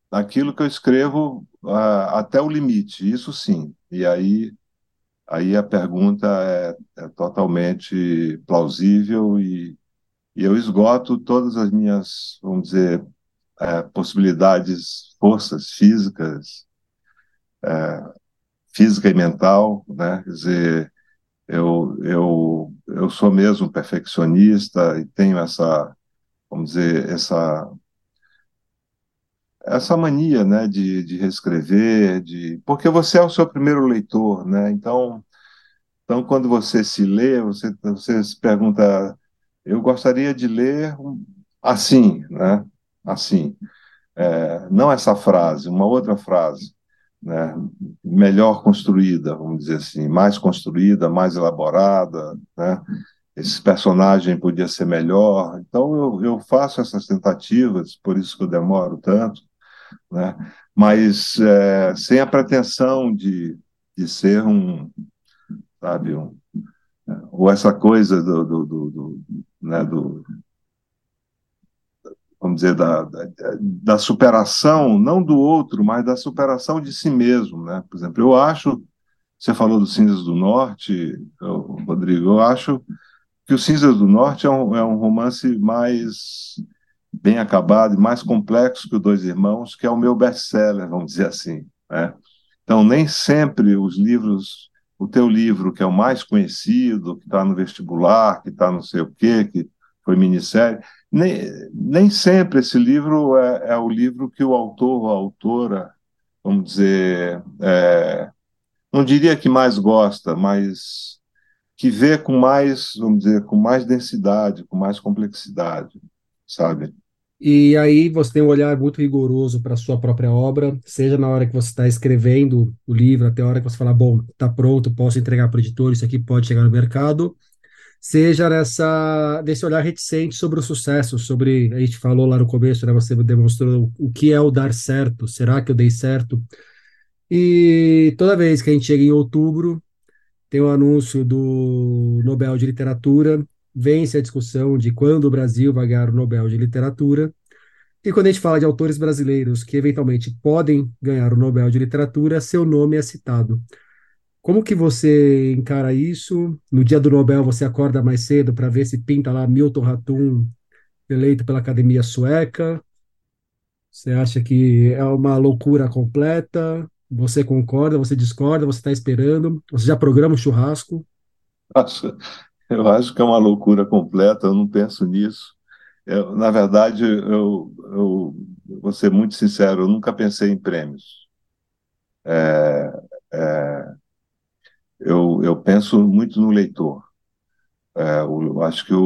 [SPEAKER 2] aquilo que eu escrevo uh, até o limite, isso sim. E aí, aí a pergunta é, é totalmente plausível e, e, eu esgoto todas as minhas, vamos dizer, é, possibilidades, forças físicas, é, física e mental, né? Quer dizer, eu, eu, eu sou mesmo perfeccionista e tenho essa, vamos dizer, essa essa mania, né, de, de reescrever, de porque você é o seu primeiro leitor, né? Então, então quando você se lê, você você se pergunta, eu gostaria de ler assim, né? Assim, é, não essa frase, uma outra frase, né? Melhor construída, vamos dizer assim, mais construída, mais elaborada, né? Esse personagem podia ser melhor. Então eu, eu faço essas tentativas, por isso que eu demoro tanto né? mas é, sem a pretensão de, de ser um, sabe, um, ou essa coisa do, do, do, do, né, do vamos dizer, da, da, da, superação, não do outro, mas da superação de si mesmo, né? Por exemplo, eu acho, você falou do Cinzas do Norte, eu, Rodrigo, eu acho que o Cinzas do Norte é um, é um romance mais bem acabado e mais complexo que o Dois Irmãos, que é o meu best-seller, vamos dizer assim. Né? Então, nem sempre os livros, o teu livro, que é o mais conhecido, que está no vestibular, que está não sei o quê, que foi minissérie, nem, nem sempre esse livro é, é o livro que o autor ou a autora, vamos dizer, é, não diria que mais gosta, mas que vê com mais, vamos dizer, com mais densidade, com mais complexidade, sabe?
[SPEAKER 1] E aí você tem um olhar muito rigoroso para a sua própria obra, seja na hora que você está escrevendo o livro, até a hora que você fala, bom, está pronto, posso entregar para o editor, isso aqui pode chegar no mercado, seja nessa desse olhar reticente sobre o sucesso, sobre, a gente falou lá no começo, né, você demonstrou o que é o dar certo, será que eu dei certo? E toda vez que a gente chega em outubro, tem o um anúncio do Nobel de Literatura, vence a discussão de quando o Brasil vai ganhar o Nobel de Literatura. E quando a gente fala de autores brasileiros que eventualmente podem ganhar o Nobel de Literatura, seu nome é citado. Como que você encara isso? No dia do Nobel você acorda mais cedo para ver se pinta lá Milton Ratum eleito pela Academia Sueca? Você acha que é uma loucura completa? Você concorda? Você discorda? Você está esperando? Você já programa um churrasco?
[SPEAKER 2] Nossa, eu acho que é uma loucura completa, eu não penso nisso. Eu, na verdade, eu, eu vou ser muito sincero, eu nunca pensei em prêmios. É, é, eu, eu penso muito no leitor. É, eu acho que o,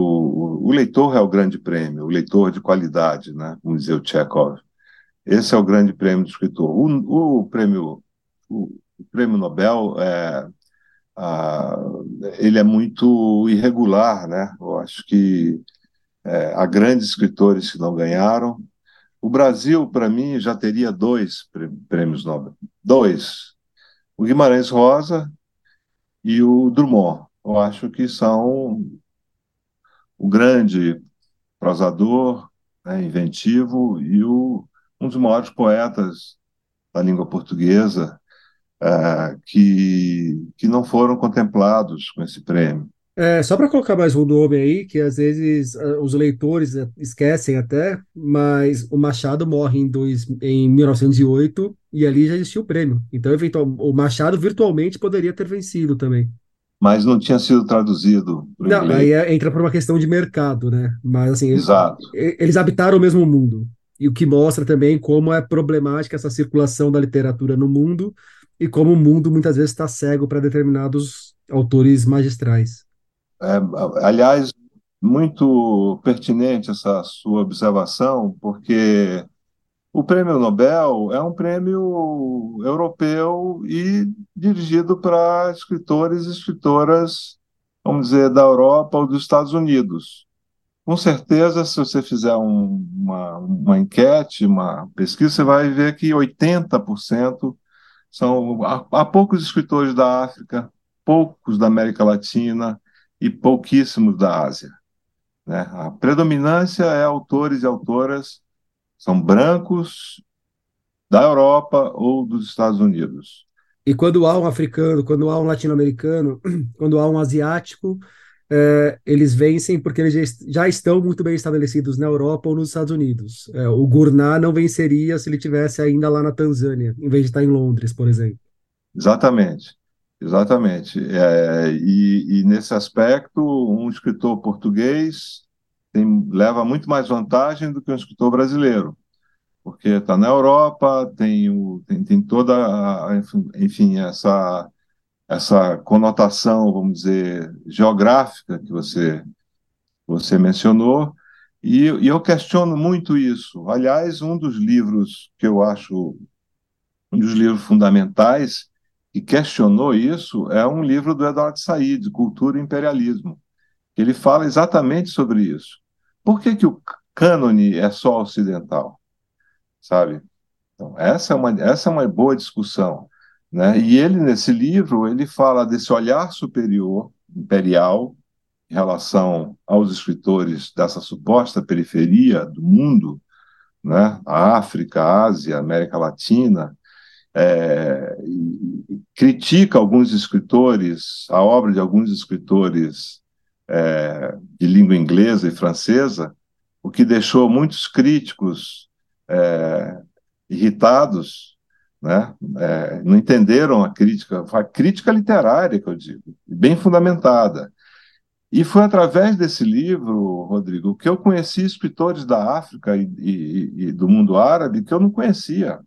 [SPEAKER 2] o, leitor é o grande prêmio, o leitor de qualidade, né? Vamos dizer o Chekhov. Esse é o grande prêmio do escritor. O, o prêmio, o, o prêmio Nobel é, ah, ele é muito irregular, né? Eu acho que é, há grandes escritores que não ganharam. O Brasil, para mim, já teria dois prêmios Nobel. Dois. O Guimarães Rosa e o Drummond. Eu acho que são o grande prosador, né, inventivo e o, um dos maiores poetas da língua portuguesa uh, que, que não foram contemplados com esse prêmio.
[SPEAKER 1] É, só para colocar mais um nome aí, que às vezes uh, os leitores uh, esquecem até, mas o Machado morre em, dois, em 1908 e ali já existia o prêmio. Então, eventual, o Machado virtualmente poderia ter vencido também.
[SPEAKER 2] Mas não tinha sido traduzido.
[SPEAKER 1] Não, inglês. aí é, entra por uma questão de mercado, né? Mas assim,
[SPEAKER 2] Exato.
[SPEAKER 1] Eles, eles habitaram o mesmo mundo. E o que mostra também como é problemática essa circulação da literatura no mundo e como o mundo muitas vezes está cego para determinados autores magistrais.
[SPEAKER 2] É, aliás, muito pertinente essa sua observação, porque o Prêmio Nobel é um prêmio europeu e dirigido para escritores e escritoras, vamos dizer, da Europa ou dos Estados Unidos. Com certeza, se você fizer um, uma, uma enquete, uma pesquisa, você vai ver que 80% são, há, há poucos escritores da África, poucos da América Latina e pouquíssimos da Ásia. Né? A predominância é autores e autoras são brancos da Europa ou dos Estados Unidos.
[SPEAKER 1] E quando há um africano, quando há um latino-americano, quando há um asiático, é, eles vencem porque eles já estão muito bem estabelecidos na Europa ou nos Estados Unidos. É, o Gurnah não venceria se ele tivesse ainda lá na Tanzânia, em vez de estar em Londres, por exemplo.
[SPEAKER 2] Exatamente, exatamente. É, e, e, nesse aspecto, um escritor português tem, leva muito mais vantagem do que um escritor brasileiro, porque está na Europa, tem, o, tem, tem toda, a, enfim, essa essa conotação, vamos dizer, geográfica que você, você mencionou, e, e, eu questiono muito isso. Aliás, um dos livros que eu acho um dos livros fundamentais que questionou isso é um livro do Eduardo Said, Cultura e Imperialismo. Ele fala exatamente sobre isso. Por que, que o cânone é só ocidental? Sabe? Então, essa é uma, essa é uma boa discussão. Né? E ele, nesse livro, ele fala desse olhar superior, imperial, em relação aos escritores dessa suposta periferia do mundo, né? África, Ásia, América Latina, é, critica alguns escritores, a obra de alguns escritores é, de língua inglesa e francesa, o que deixou muitos críticos é, irritados né? É, não entenderam a crítica, a crítica literária, que eu digo, bem fundamentada. E foi através desse livro, Rodrigo, que eu conheci escritores da África e, e, e do mundo árabe que eu não conhecia.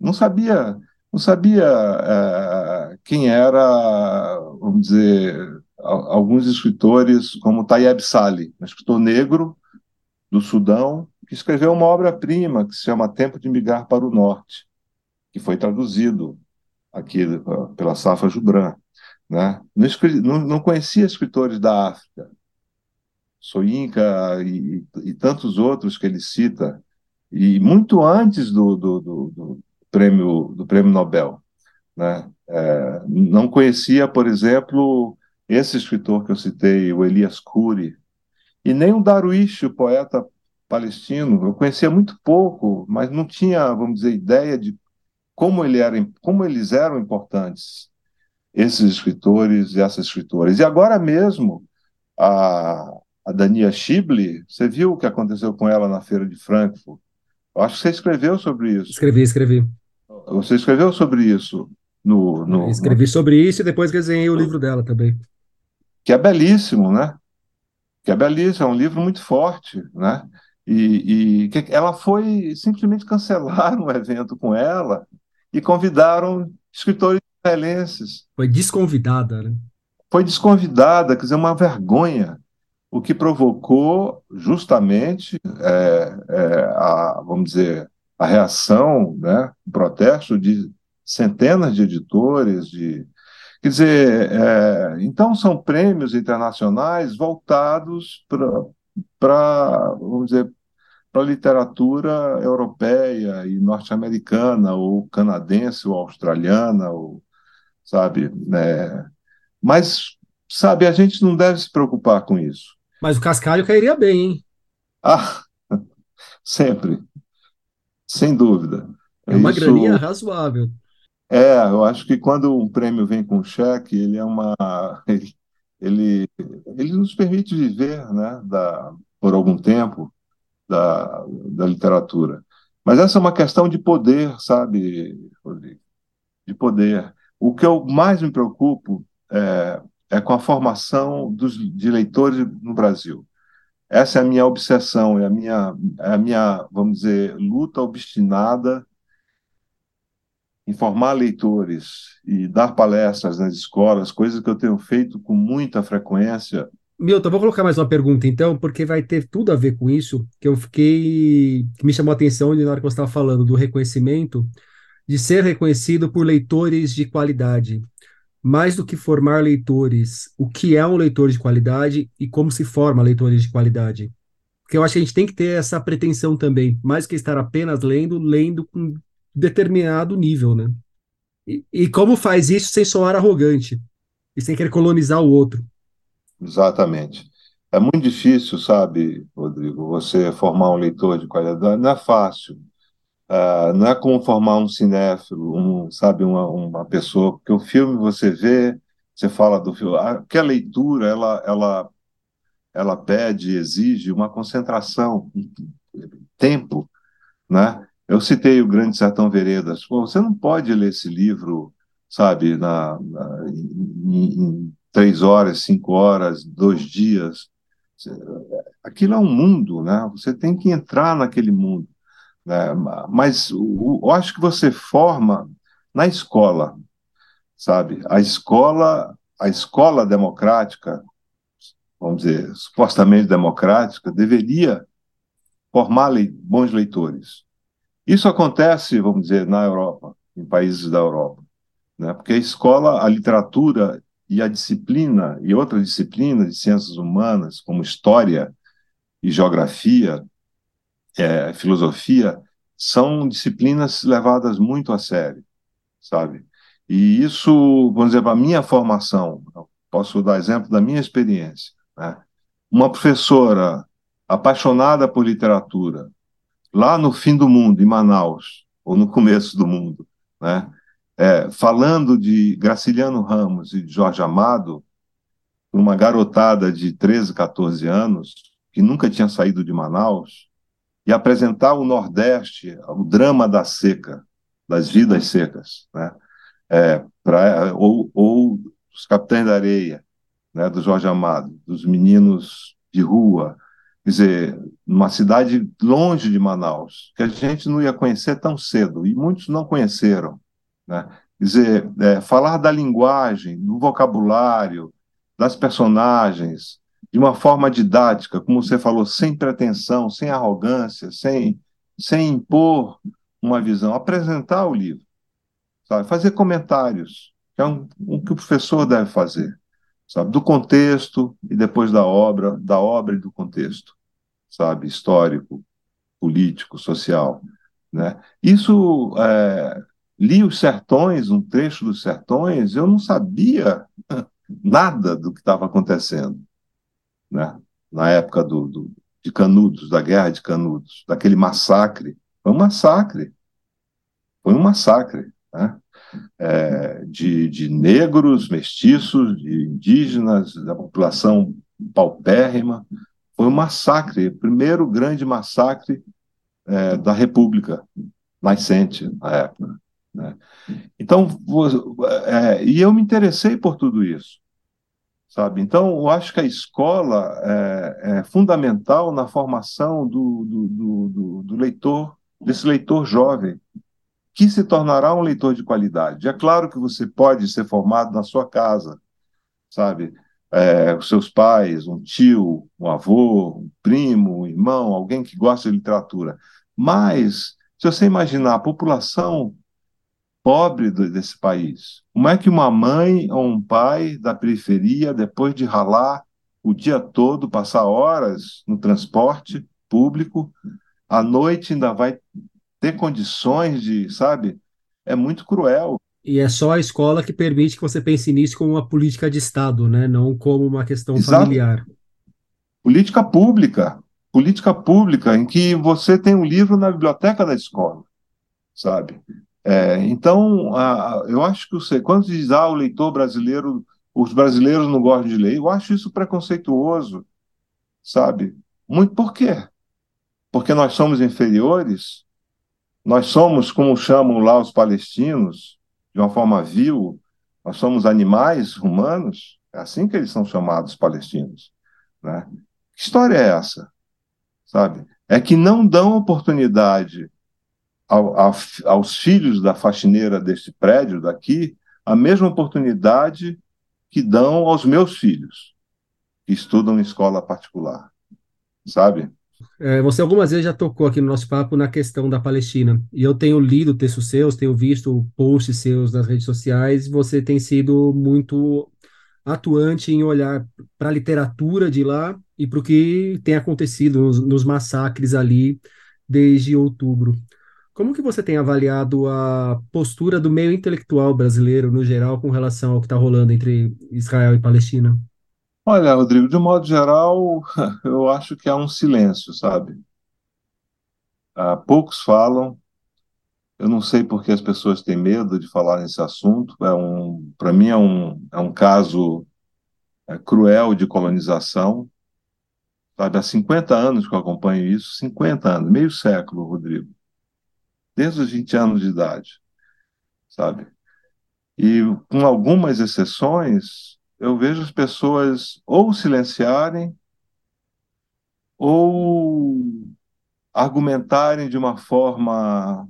[SPEAKER 2] Não sabia, não sabia é, quem era, vamos dizer, alguns escritores como Tayeb Salih, um escritor negro do Sudão, que escreveu uma obra-prima que se chama Tempo de Migrar para o Norte que foi traduzido aqui uh, pela Safra Jubran. Né? Não, não, conhecia escritores da África, Soinka e, e, tantos outros que ele cita, e muito antes do, do, do prêmio, do prêmio Nobel. Né? É, não conhecia, por exemplo, esse escritor que eu citei, o Elias Khoury, e nem o Darwish, o poeta palestino. Eu conhecia muito pouco, mas não tinha, vamos dizer, ideia de como, ele era, como eles eram importantes, esses escritores e essas escritoras. E agora mesmo, a, a Dania Schible, você viu o que aconteceu com ela na Feira de Frankfurt? Eu acho que você escreveu sobre isso.
[SPEAKER 1] Escrevi, escrevi.
[SPEAKER 2] Você escreveu sobre isso no. no
[SPEAKER 1] escrevi
[SPEAKER 2] no...
[SPEAKER 1] sobre isso e depois desenhei o livro dela também.
[SPEAKER 2] Que é belíssimo, né? Que é belíssimo, é um livro muito forte, né? E, e que ela foi simplesmente cancelar um evento com ela e convidaram escritores israelenses.
[SPEAKER 1] Foi desconvidada, né?
[SPEAKER 2] Foi desconvidada, quer dizer, uma vergonha, o que provocou justamente é, é, a, vamos dizer, a reação, né, o protesto de centenas de editores, de Quer dizer, é, então são prêmios internacionais voltados para, vamos dizer, para a literatura europeia e norte-americana, ou canadense, ou australiana, ou, sabe? Né? Mas, sabe, a gente não deve se preocupar com isso.
[SPEAKER 1] Mas o Cascalho cairia bem, hein?
[SPEAKER 2] Ah, sempre. Sem dúvida.
[SPEAKER 1] É uma isso... graninha razoável.
[SPEAKER 2] É, eu acho que quando um prêmio vem com cheque, ele é uma. Ele, ele, ele nos permite viver né, da, por algum tempo da, da literatura. Mas essa é uma questão de poder, sabe, Rodrigo? De poder. O que eu mais me preocupo é, é com a formação dos, de leitores no Brasil. Essa é a minha obsessão, é a minha, é a minha, vamos dizer, luta obstinada em formar leitores e dar palestras nas escolas, coisas que eu tenho feito com muita frequência
[SPEAKER 1] Milton, vou colocar mais uma pergunta então, porque vai ter tudo a ver com isso, que eu fiquei, que me chamou a atenção na hora que você estava falando do reconhecimento, de ser reconhecido por leitores de qualidade. Mais do que formar leitores, o que é um leitor de qualidade e como se forma leitores de qualidade. Porque eu acho que a gente tem que ter essa pretensão também, mais que estar apenas lendo, lendo com determinado nível, né? E, e como faz isso sem soar arrogante e sem querer colonizar o outro.
[SPEAKER 2] Exatamente. É muito difícil, sabe, Rodrigo, você formar um leitor de qualidade, não é fácil. Uh, não é como formar um cinéfilo, um, sabe, uma, uma pessoa, porque o filme você vê, você fala do filme, que a leitura ela, ela, ela pede, exige uma concentração, tempo, né? Eu citei o Grande Sertão Veredas. Pô, você não pode ler esse livro, sabe, na, na em, em, três horas, cinco horas, dois dias. Aquilo é um mundo, né? Você tem que entrar naquele mundo. Né? Mas o, eu acho que você forma na escola, sabe? A escola, a escola democrática, vamos dizer, supostamente democrática, deveria formar le bons leitores. Isso acontece, vamos dizer, na Europa, em países da Europa, né? Porque a escola, a literatura e a disciplina e outras disciplinas de ciências humanas, como história e geografia, é, filosofia, são disciplinas levadas muito a sério, sabe? E isso, vamos dizer, a minha formação, posso dar exemplo da minha experiência. Né? Uma professora apaixonada por literatura, lá no fim do mundo, em Manaus, ou no começo do mundo, né? É, falando de Graciliano Ramos e de Jorge Amado, uma garotada de 13, 14 anos, que nunca tinha saído de Manaus, e apresentar o Nordeste, o drama da seca, das vidas secas, né? É, pra, ou, ou os Capitães da Areia, né, do Jorge Amado, dos meninos de rua, quer dizer, numa cidade longe de Manaus, que a gente não ia conhecer tão cedo, e muitos não conheceram. Né? Quer dizer, é, falar da linguagem, do vocabulário, das personagens, de uma forma didática, como você falou, sem pretensão, sem arrogância, sem, sem impor uma visão, apresentar o livro, sabe? fazer comentários, que é um, um que o professor deve fazer, sabe, do contexto e depois da obra, da obra e do contexto, sabe, histórico, político, social, né? Isso é, li os Sertões, um trecho dos Sertões, eu não sabia nada do que estava acontecendo né? na época do, do, de Canudos, da Guerra de Canudos, daquele massacre. Foi um massacre. Foi um massacre. Né? É, de, de negros, mestiços, de indígenas, da população paupérrima. Foi um massacre, o primeiro grande massacre é, da República nascente na época. Né? Então, é, e eu me interessei por tudo isso sabe? Então, eu acho que a escola é, é fundamental na formação do, do, do, do, leitor, desse leitor jovem, que se tornará um leitor de qualidade. É claro que você pode ser formado na sua casa, sabe? É, os seus pais, um tio, um avô, um primo, um irmão, alguém que gosta de literatura. Mas, se você imaginar a população pobre desse país. Como é que uma mãe ou um pai da periferia, depois de ralar o dia todo, passar horas no transporte público, à noite ainda vai ter condições de, sabe? É muito cruel.
[SPEAKER 1] E é só a escola que permite que você pense nisso como uma política de Estado, né? não como uma questão Exato. familiar.
[SPEAKER 2] Política pública. Política pública, em que você tem um livro na biblioteca da escola, sabe? É, então, a, eu acho que você, quando diz ah, o leitor brasileiro, os brasileiros não gostam de ler, eu acho isso preconceituoso, sabe? Muito por quê? Porque nós somos inferiores? Nós somos, como chamam lá os palestinos, de uma forma vil, nós somos animais humanos? É assim que eles são chamados palestinos. Né? Que história é essa? Sabe? É que não dão oportunidade ao, ao, aos filhos da faxineira deste prédio daqui a mesma oportunidade que dão aos meus filhos, que estudam em escola particular, sabe?
[SPEAKER 1] É, você algumas vezes já tocou aqui no nosso papo na questão da Palestina, e eu tenho lido textos seus, tenho visto posts seus nas redes sociais, você tem sido muito atuante em olhar para a literatura de lá e para o que tem acontecido nos, nos massacres ali desde outubro. Como que você tem avaliado a postura do meio intelectual brasileiro, no geral, com relação ao que está rolando entre Israel e Palestina?
[SPEAKER 2] Olha, Rodrigo, de modo geral, eu acho que há um silêncio, sabe? Ah, poucos falam, Eu não sei por que as pessoas têm medo de falar nesse assunto. É um, para mim é um, é um caso é, cruel de colonização. Sabe, há 50 anos que eu acompanho isso, 50 anos, meio século, Rodrigo. Desde os 20 anos de idade, sabe? E com algumas exceções, eu vejo as pessoas ou silenciarem ou argumentarem de uma forma,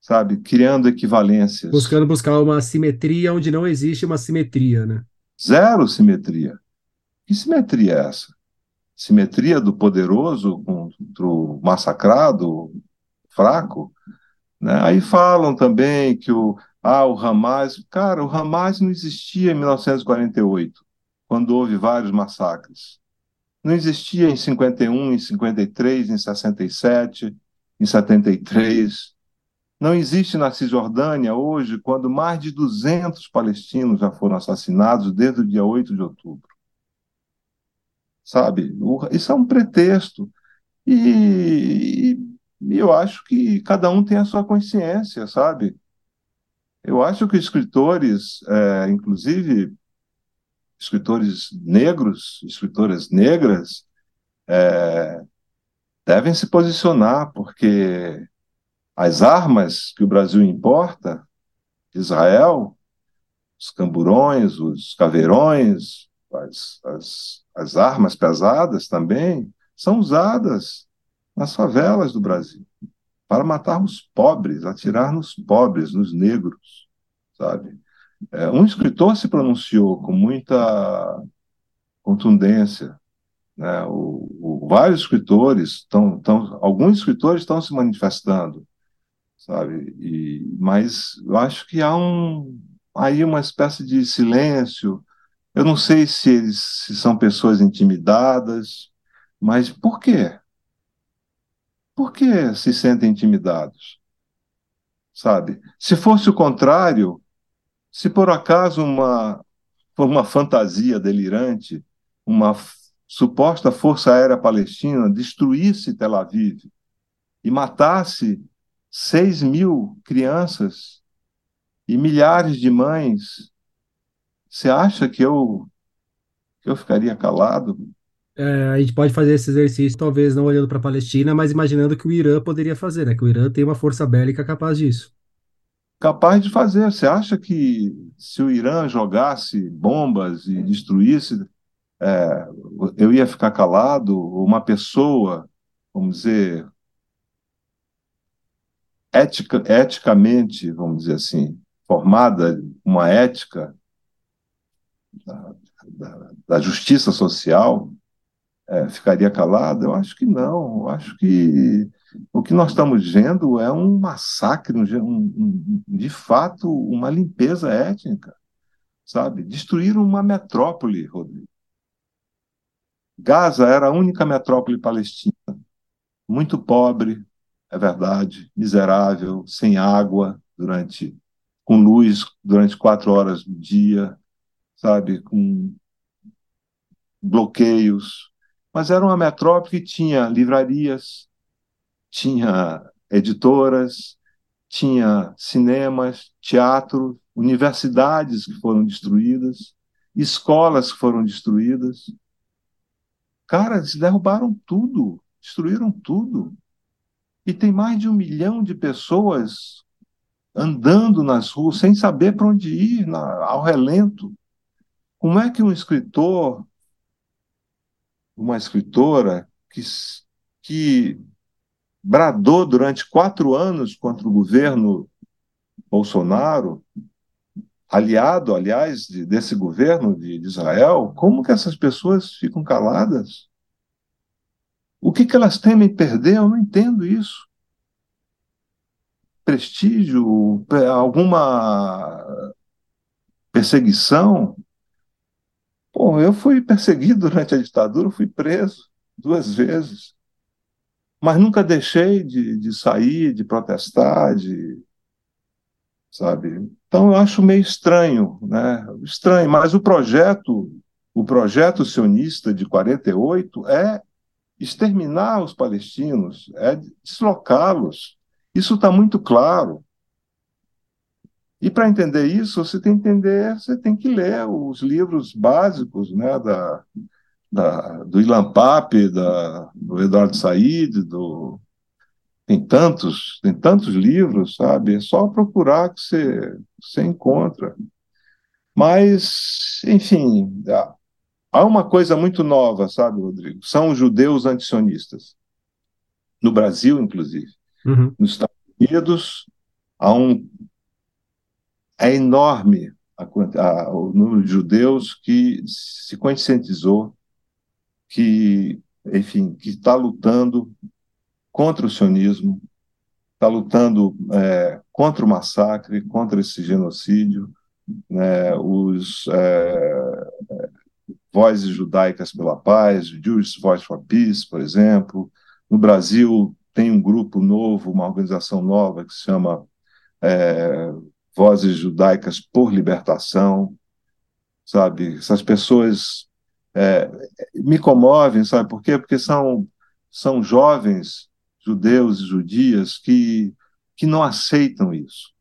[SPEAKER 2] sabe, criando equivalências.
[SPEAKER 1] Buscando buscar uma simetria onde não existe uma simetria, né?
[SPEAKER 2] Zero simetria. Que simetria é essa? Simetria do poderoso contra o massacrado, fraco? Né? Aí falam também que o, ah, o Hamas. Cara, o Hamas não existia em 1948, quando houve vários massacres. Não existia em 51, em 53, em 67, em 73. Não existe na Cisjordânia hoje, quando mais de 200 palestinos já foram assassinados desde o dia 8 de outubro. Sabe? Isso é um pretexto. E, e eu acho que cada um tem a sua consciência, sabe? Eu acho que escritores, é, inclusive escritores negros, escritoras negras, é, devem se posicionar, porque as armas que o Brasil importa, Israel, os camburões, os caveirões, as, as, as armas pesadas também, são usadas nas favelas do Brasil para matar os pobres, atirar nos pobres, nos negros, sabe? É, um escritor se pronunciou com muita contundência, né? O, o, vários escritores estão, alguns escritores estão se manifestando, sabe? E, mas eu acho que há um aí uma espécie de silêncio. Eu não sei se eles se são pessoas intimidadas, mas por quê? Por que se sentem intimidados? Sabe? Se fosse o contrário, se por acaso uma, uma fantasia delirante, uma suposta força aérea palestina destruísse Tel Aviv e matasse 6 mil crianças e milhares de mães, você acha que eu, que eu ficaria calado?
[SPEAKER 1] É, a gente pode fazer esse exercício, talvez não olhando para a Palestina, mas imaginando que o Irã poderia fazer, né? Que o Irã tem uma força bélica capaz disso.
[SPEAKER 2] Capaz de fazer. Você acha que se o Irã jogasse bombas e destruísse, é, eu ia ficar calado? Uma pessoa, vamos dizer, ética, eticamente, vamos dizer assim, formada, uma ética da, da, da justiça social, é, ficaria calado? Eu acho que não. Eu acho que o que nós estamos vendo é um massacre, um, um, de fato, uma limpeza étnica, sabe? Destruíram uma metrópole, Rodrigo. Gaza era a única metrópole palestina, muito pobre, é verdade, miserável, sem água durante, com luz durante quatro horas do dia, sabe, com bloqueios, mas era uma metrópole que tinha livrarias, tinha editoras, tinha cinemas, teatro, universidades que foram destruídas, escolas que foram destruídas. Cara, eles derrubaram tudo, destruíram tudo. E tem mais de um milhão de pessoas andando nas ruas sem saber para onde ir, na, ao relento. Como é que um escritor uma escritora que, que bradou durante quatro anos contra o governo Bolsonaro, aliado, aliás, de, desse governo de, de, Israel, como que essas pessoas ficam caladas? O que, que elas temem perder? Eu não entendo isso. Prestígio, alguma perseguição? Bom, eu fui perseguido durante a ditadura, fui preso duas vezes, mas nunca deixei de, de sair, de protestar, de, sabe? Então eu acho meio estranho, né? Estranho, mas o projeto, o projeto sionista de 48 é exterminar os palestinos, é deslocá-los, Isso está muito claro. E para entender isso, você tem que entender, você tem que ler os livros básicos, né, da, da, do Ilan Pape, da, do Eduardo Said, do tem tantos, tem tantos livros, sabe? É só procurar que você, você encontra. Mas, enfim, há uma coisa muito nova, sabe, Rodrigo? São os judeus antisionistas. No Brasil, inclusive.
[SPEAKER 1] Uhum.
[SPEAKER 2] Nos Estados Unidos, há um. É enorme a, a, o número de judeus que se conscientizou que, enfim, que está lutando contra o sionismo, está lutando é, contra o massacre, contra esse genocídio, né, os é, vozes judaicas pela paz, Jewish Voice for Peace, por exemplo. No Brasil tem um grupo novo, uma organização nova que se chama é, Vozes Judaicas por Libertação, sabe? Essas pessoas é, me comovem, sabe por quê? Porque são, são jovens judeus e judias que, que não aceitam isso.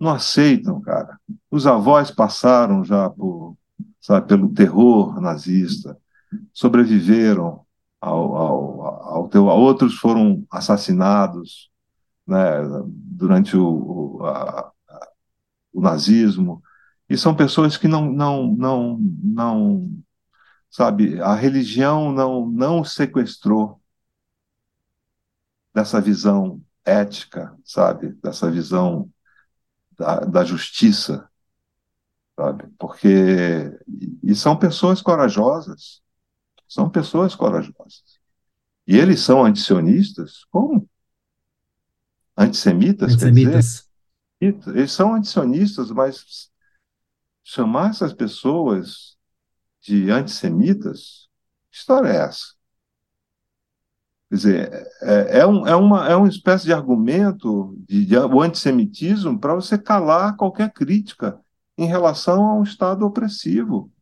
[SPEAKER 2] Não aceitam, cara. Os avós passaram já por, sabe, pelo terror nazista, sobreviveram ao, ao, ao teu, outros foram assassinados né, durante o, o, a, o nazismo. E são pessoas que não não não não sabe a religião não não sequestrou dessa visão ética sabe dessa visão da, da justiça sabe porque e são pessoas corajosas são pessoas corajosas. E eles são antisionistas? Como antissemitas,
[SPEAKER 1] antissemitas.
[SPEAKER 2] dizer eles são antisionistas mas chamar essas pessoas de antissemitas, que história é essa? Quer dizer, é, é, um, é, uma, é uma espécie de argumento de, de o antissemitismo para você calar qualquer crítica em relação a um Estado opressivo.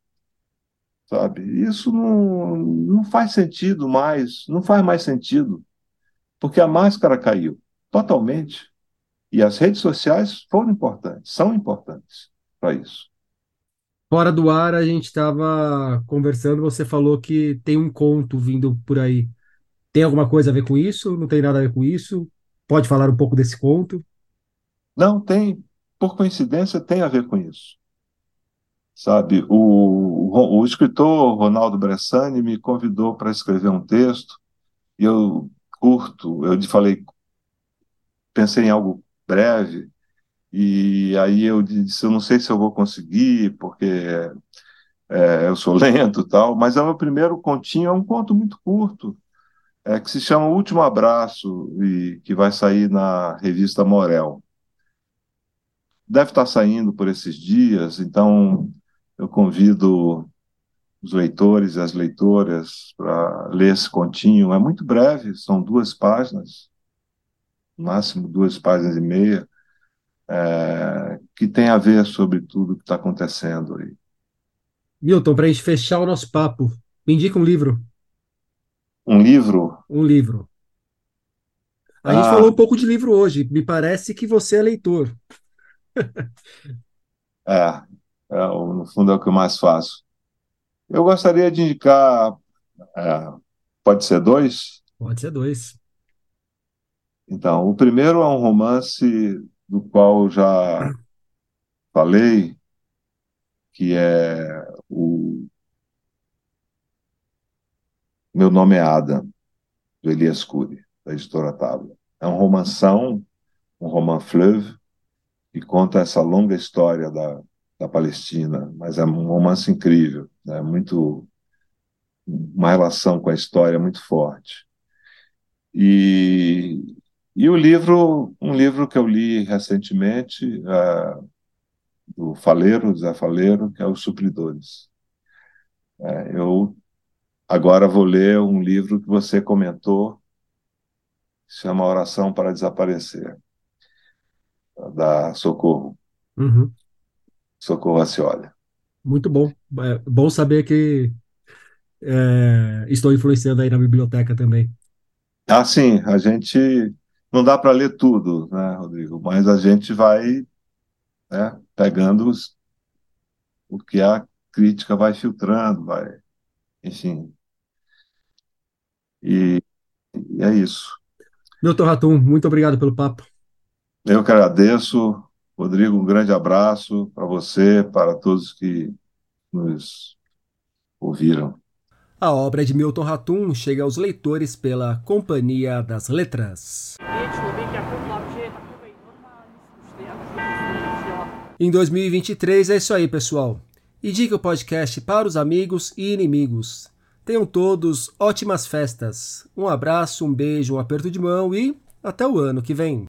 [SPEAKER 2] Sabe? Isso não, não faz sentido mais, não faz mais sentido, porque a máscara caiu totalmente. E as redes sociais foram importantes, são importantes para isso.
[SPEAKER 1] Fora do ar, a gente estava conversando, você falou que tem um conto vindo por aí. Tem alguma coisa a ver com isso? Não tem nada a ver com isso? Pode falar um pouco desse conto?
[SPEAKER 2] Não, tem, por coincidência, tem a ver com isso. Sabe, o, o, escritor Ronaldo Bressani me convidou para escrever um texto, e eu curto, eu falei, pensei em algo breve, e aí eu disse, eu não sei se eu vou conseguir, porque é, eu sou lento tal, mas é o meu primeiro continho, é um conto muito curto, é, que se chama O Último Abraço, e que vai sair na revista Morel. Deve estar saindo por esses dias, então eu convido os leitores e as leitoras para ler esse continho. É muito breve, são duas páginas, no máximo duas páginas e meia, é, que tem a ver sobre tudo que está acontecendo aí.
[SPEAKER 1] Milton, para a gente fechar o nosso papo, me indica um livro.
[SPEAKER 2] Um livro?
[SPEAKER 1] Um livro. A ah. gente falou um pouco de livro hoje. Me parece que você é leitor.
[SPEAKER 2] é, é, no fundo é o que eu mais faço. Eu gostaria de indicar. É, pode ser dois?
[SPEAKER 1] Pode ser dois.
[SPEAKER 2] Então, o primeiro é um romance do qual já falei, que é o Meu Nome é Adam, do Elias Cury, da editora Tábua. É um romanção, um roman fleuve, que conta essa longa história da, da Palestina, mas é um romance incrível, né? muito uma relação com a história muito forte. E, e o livro, um livro que eu li recentemente, uh, do Faleiro, Zé Faleiro, que é Os Supridores. É, eu agora vou ler um livro que você comentou, chama Oração para Desaparecer, da Socorro.
[SPEAKER 1] Uhum.
[SPEAKER 2] Socorro Acioli.
[SPEAKER 1] Muito bom. É bom saber que é, estou influenciando aí na biblioteca também.
[SPEAKER 2] Ah, sim, a gente não dá para ler tudo, né, Rodrigo? Mas a gente vai né, pegando os, o que a crítica vai filtrando, vai, enfim. E, e é isso.
[SPEAKER 1] Milton Ratum, muito obrigado pelo papo.
[SPEAKER 2] Eu que agradeço. Rodrigo, um grande abraço para você, para todos que nos ouviram.
[SPEAKER 1] A obra de Milton Ratum chega aos leitores pela Companhia das Letras. Em 2023 é isso aí, pessoal. E diga o podcast para os amigos e inimigos. Tenham todos ótimas festas. Um abraço, um beijo, um aperto de mão e até o ano que vem.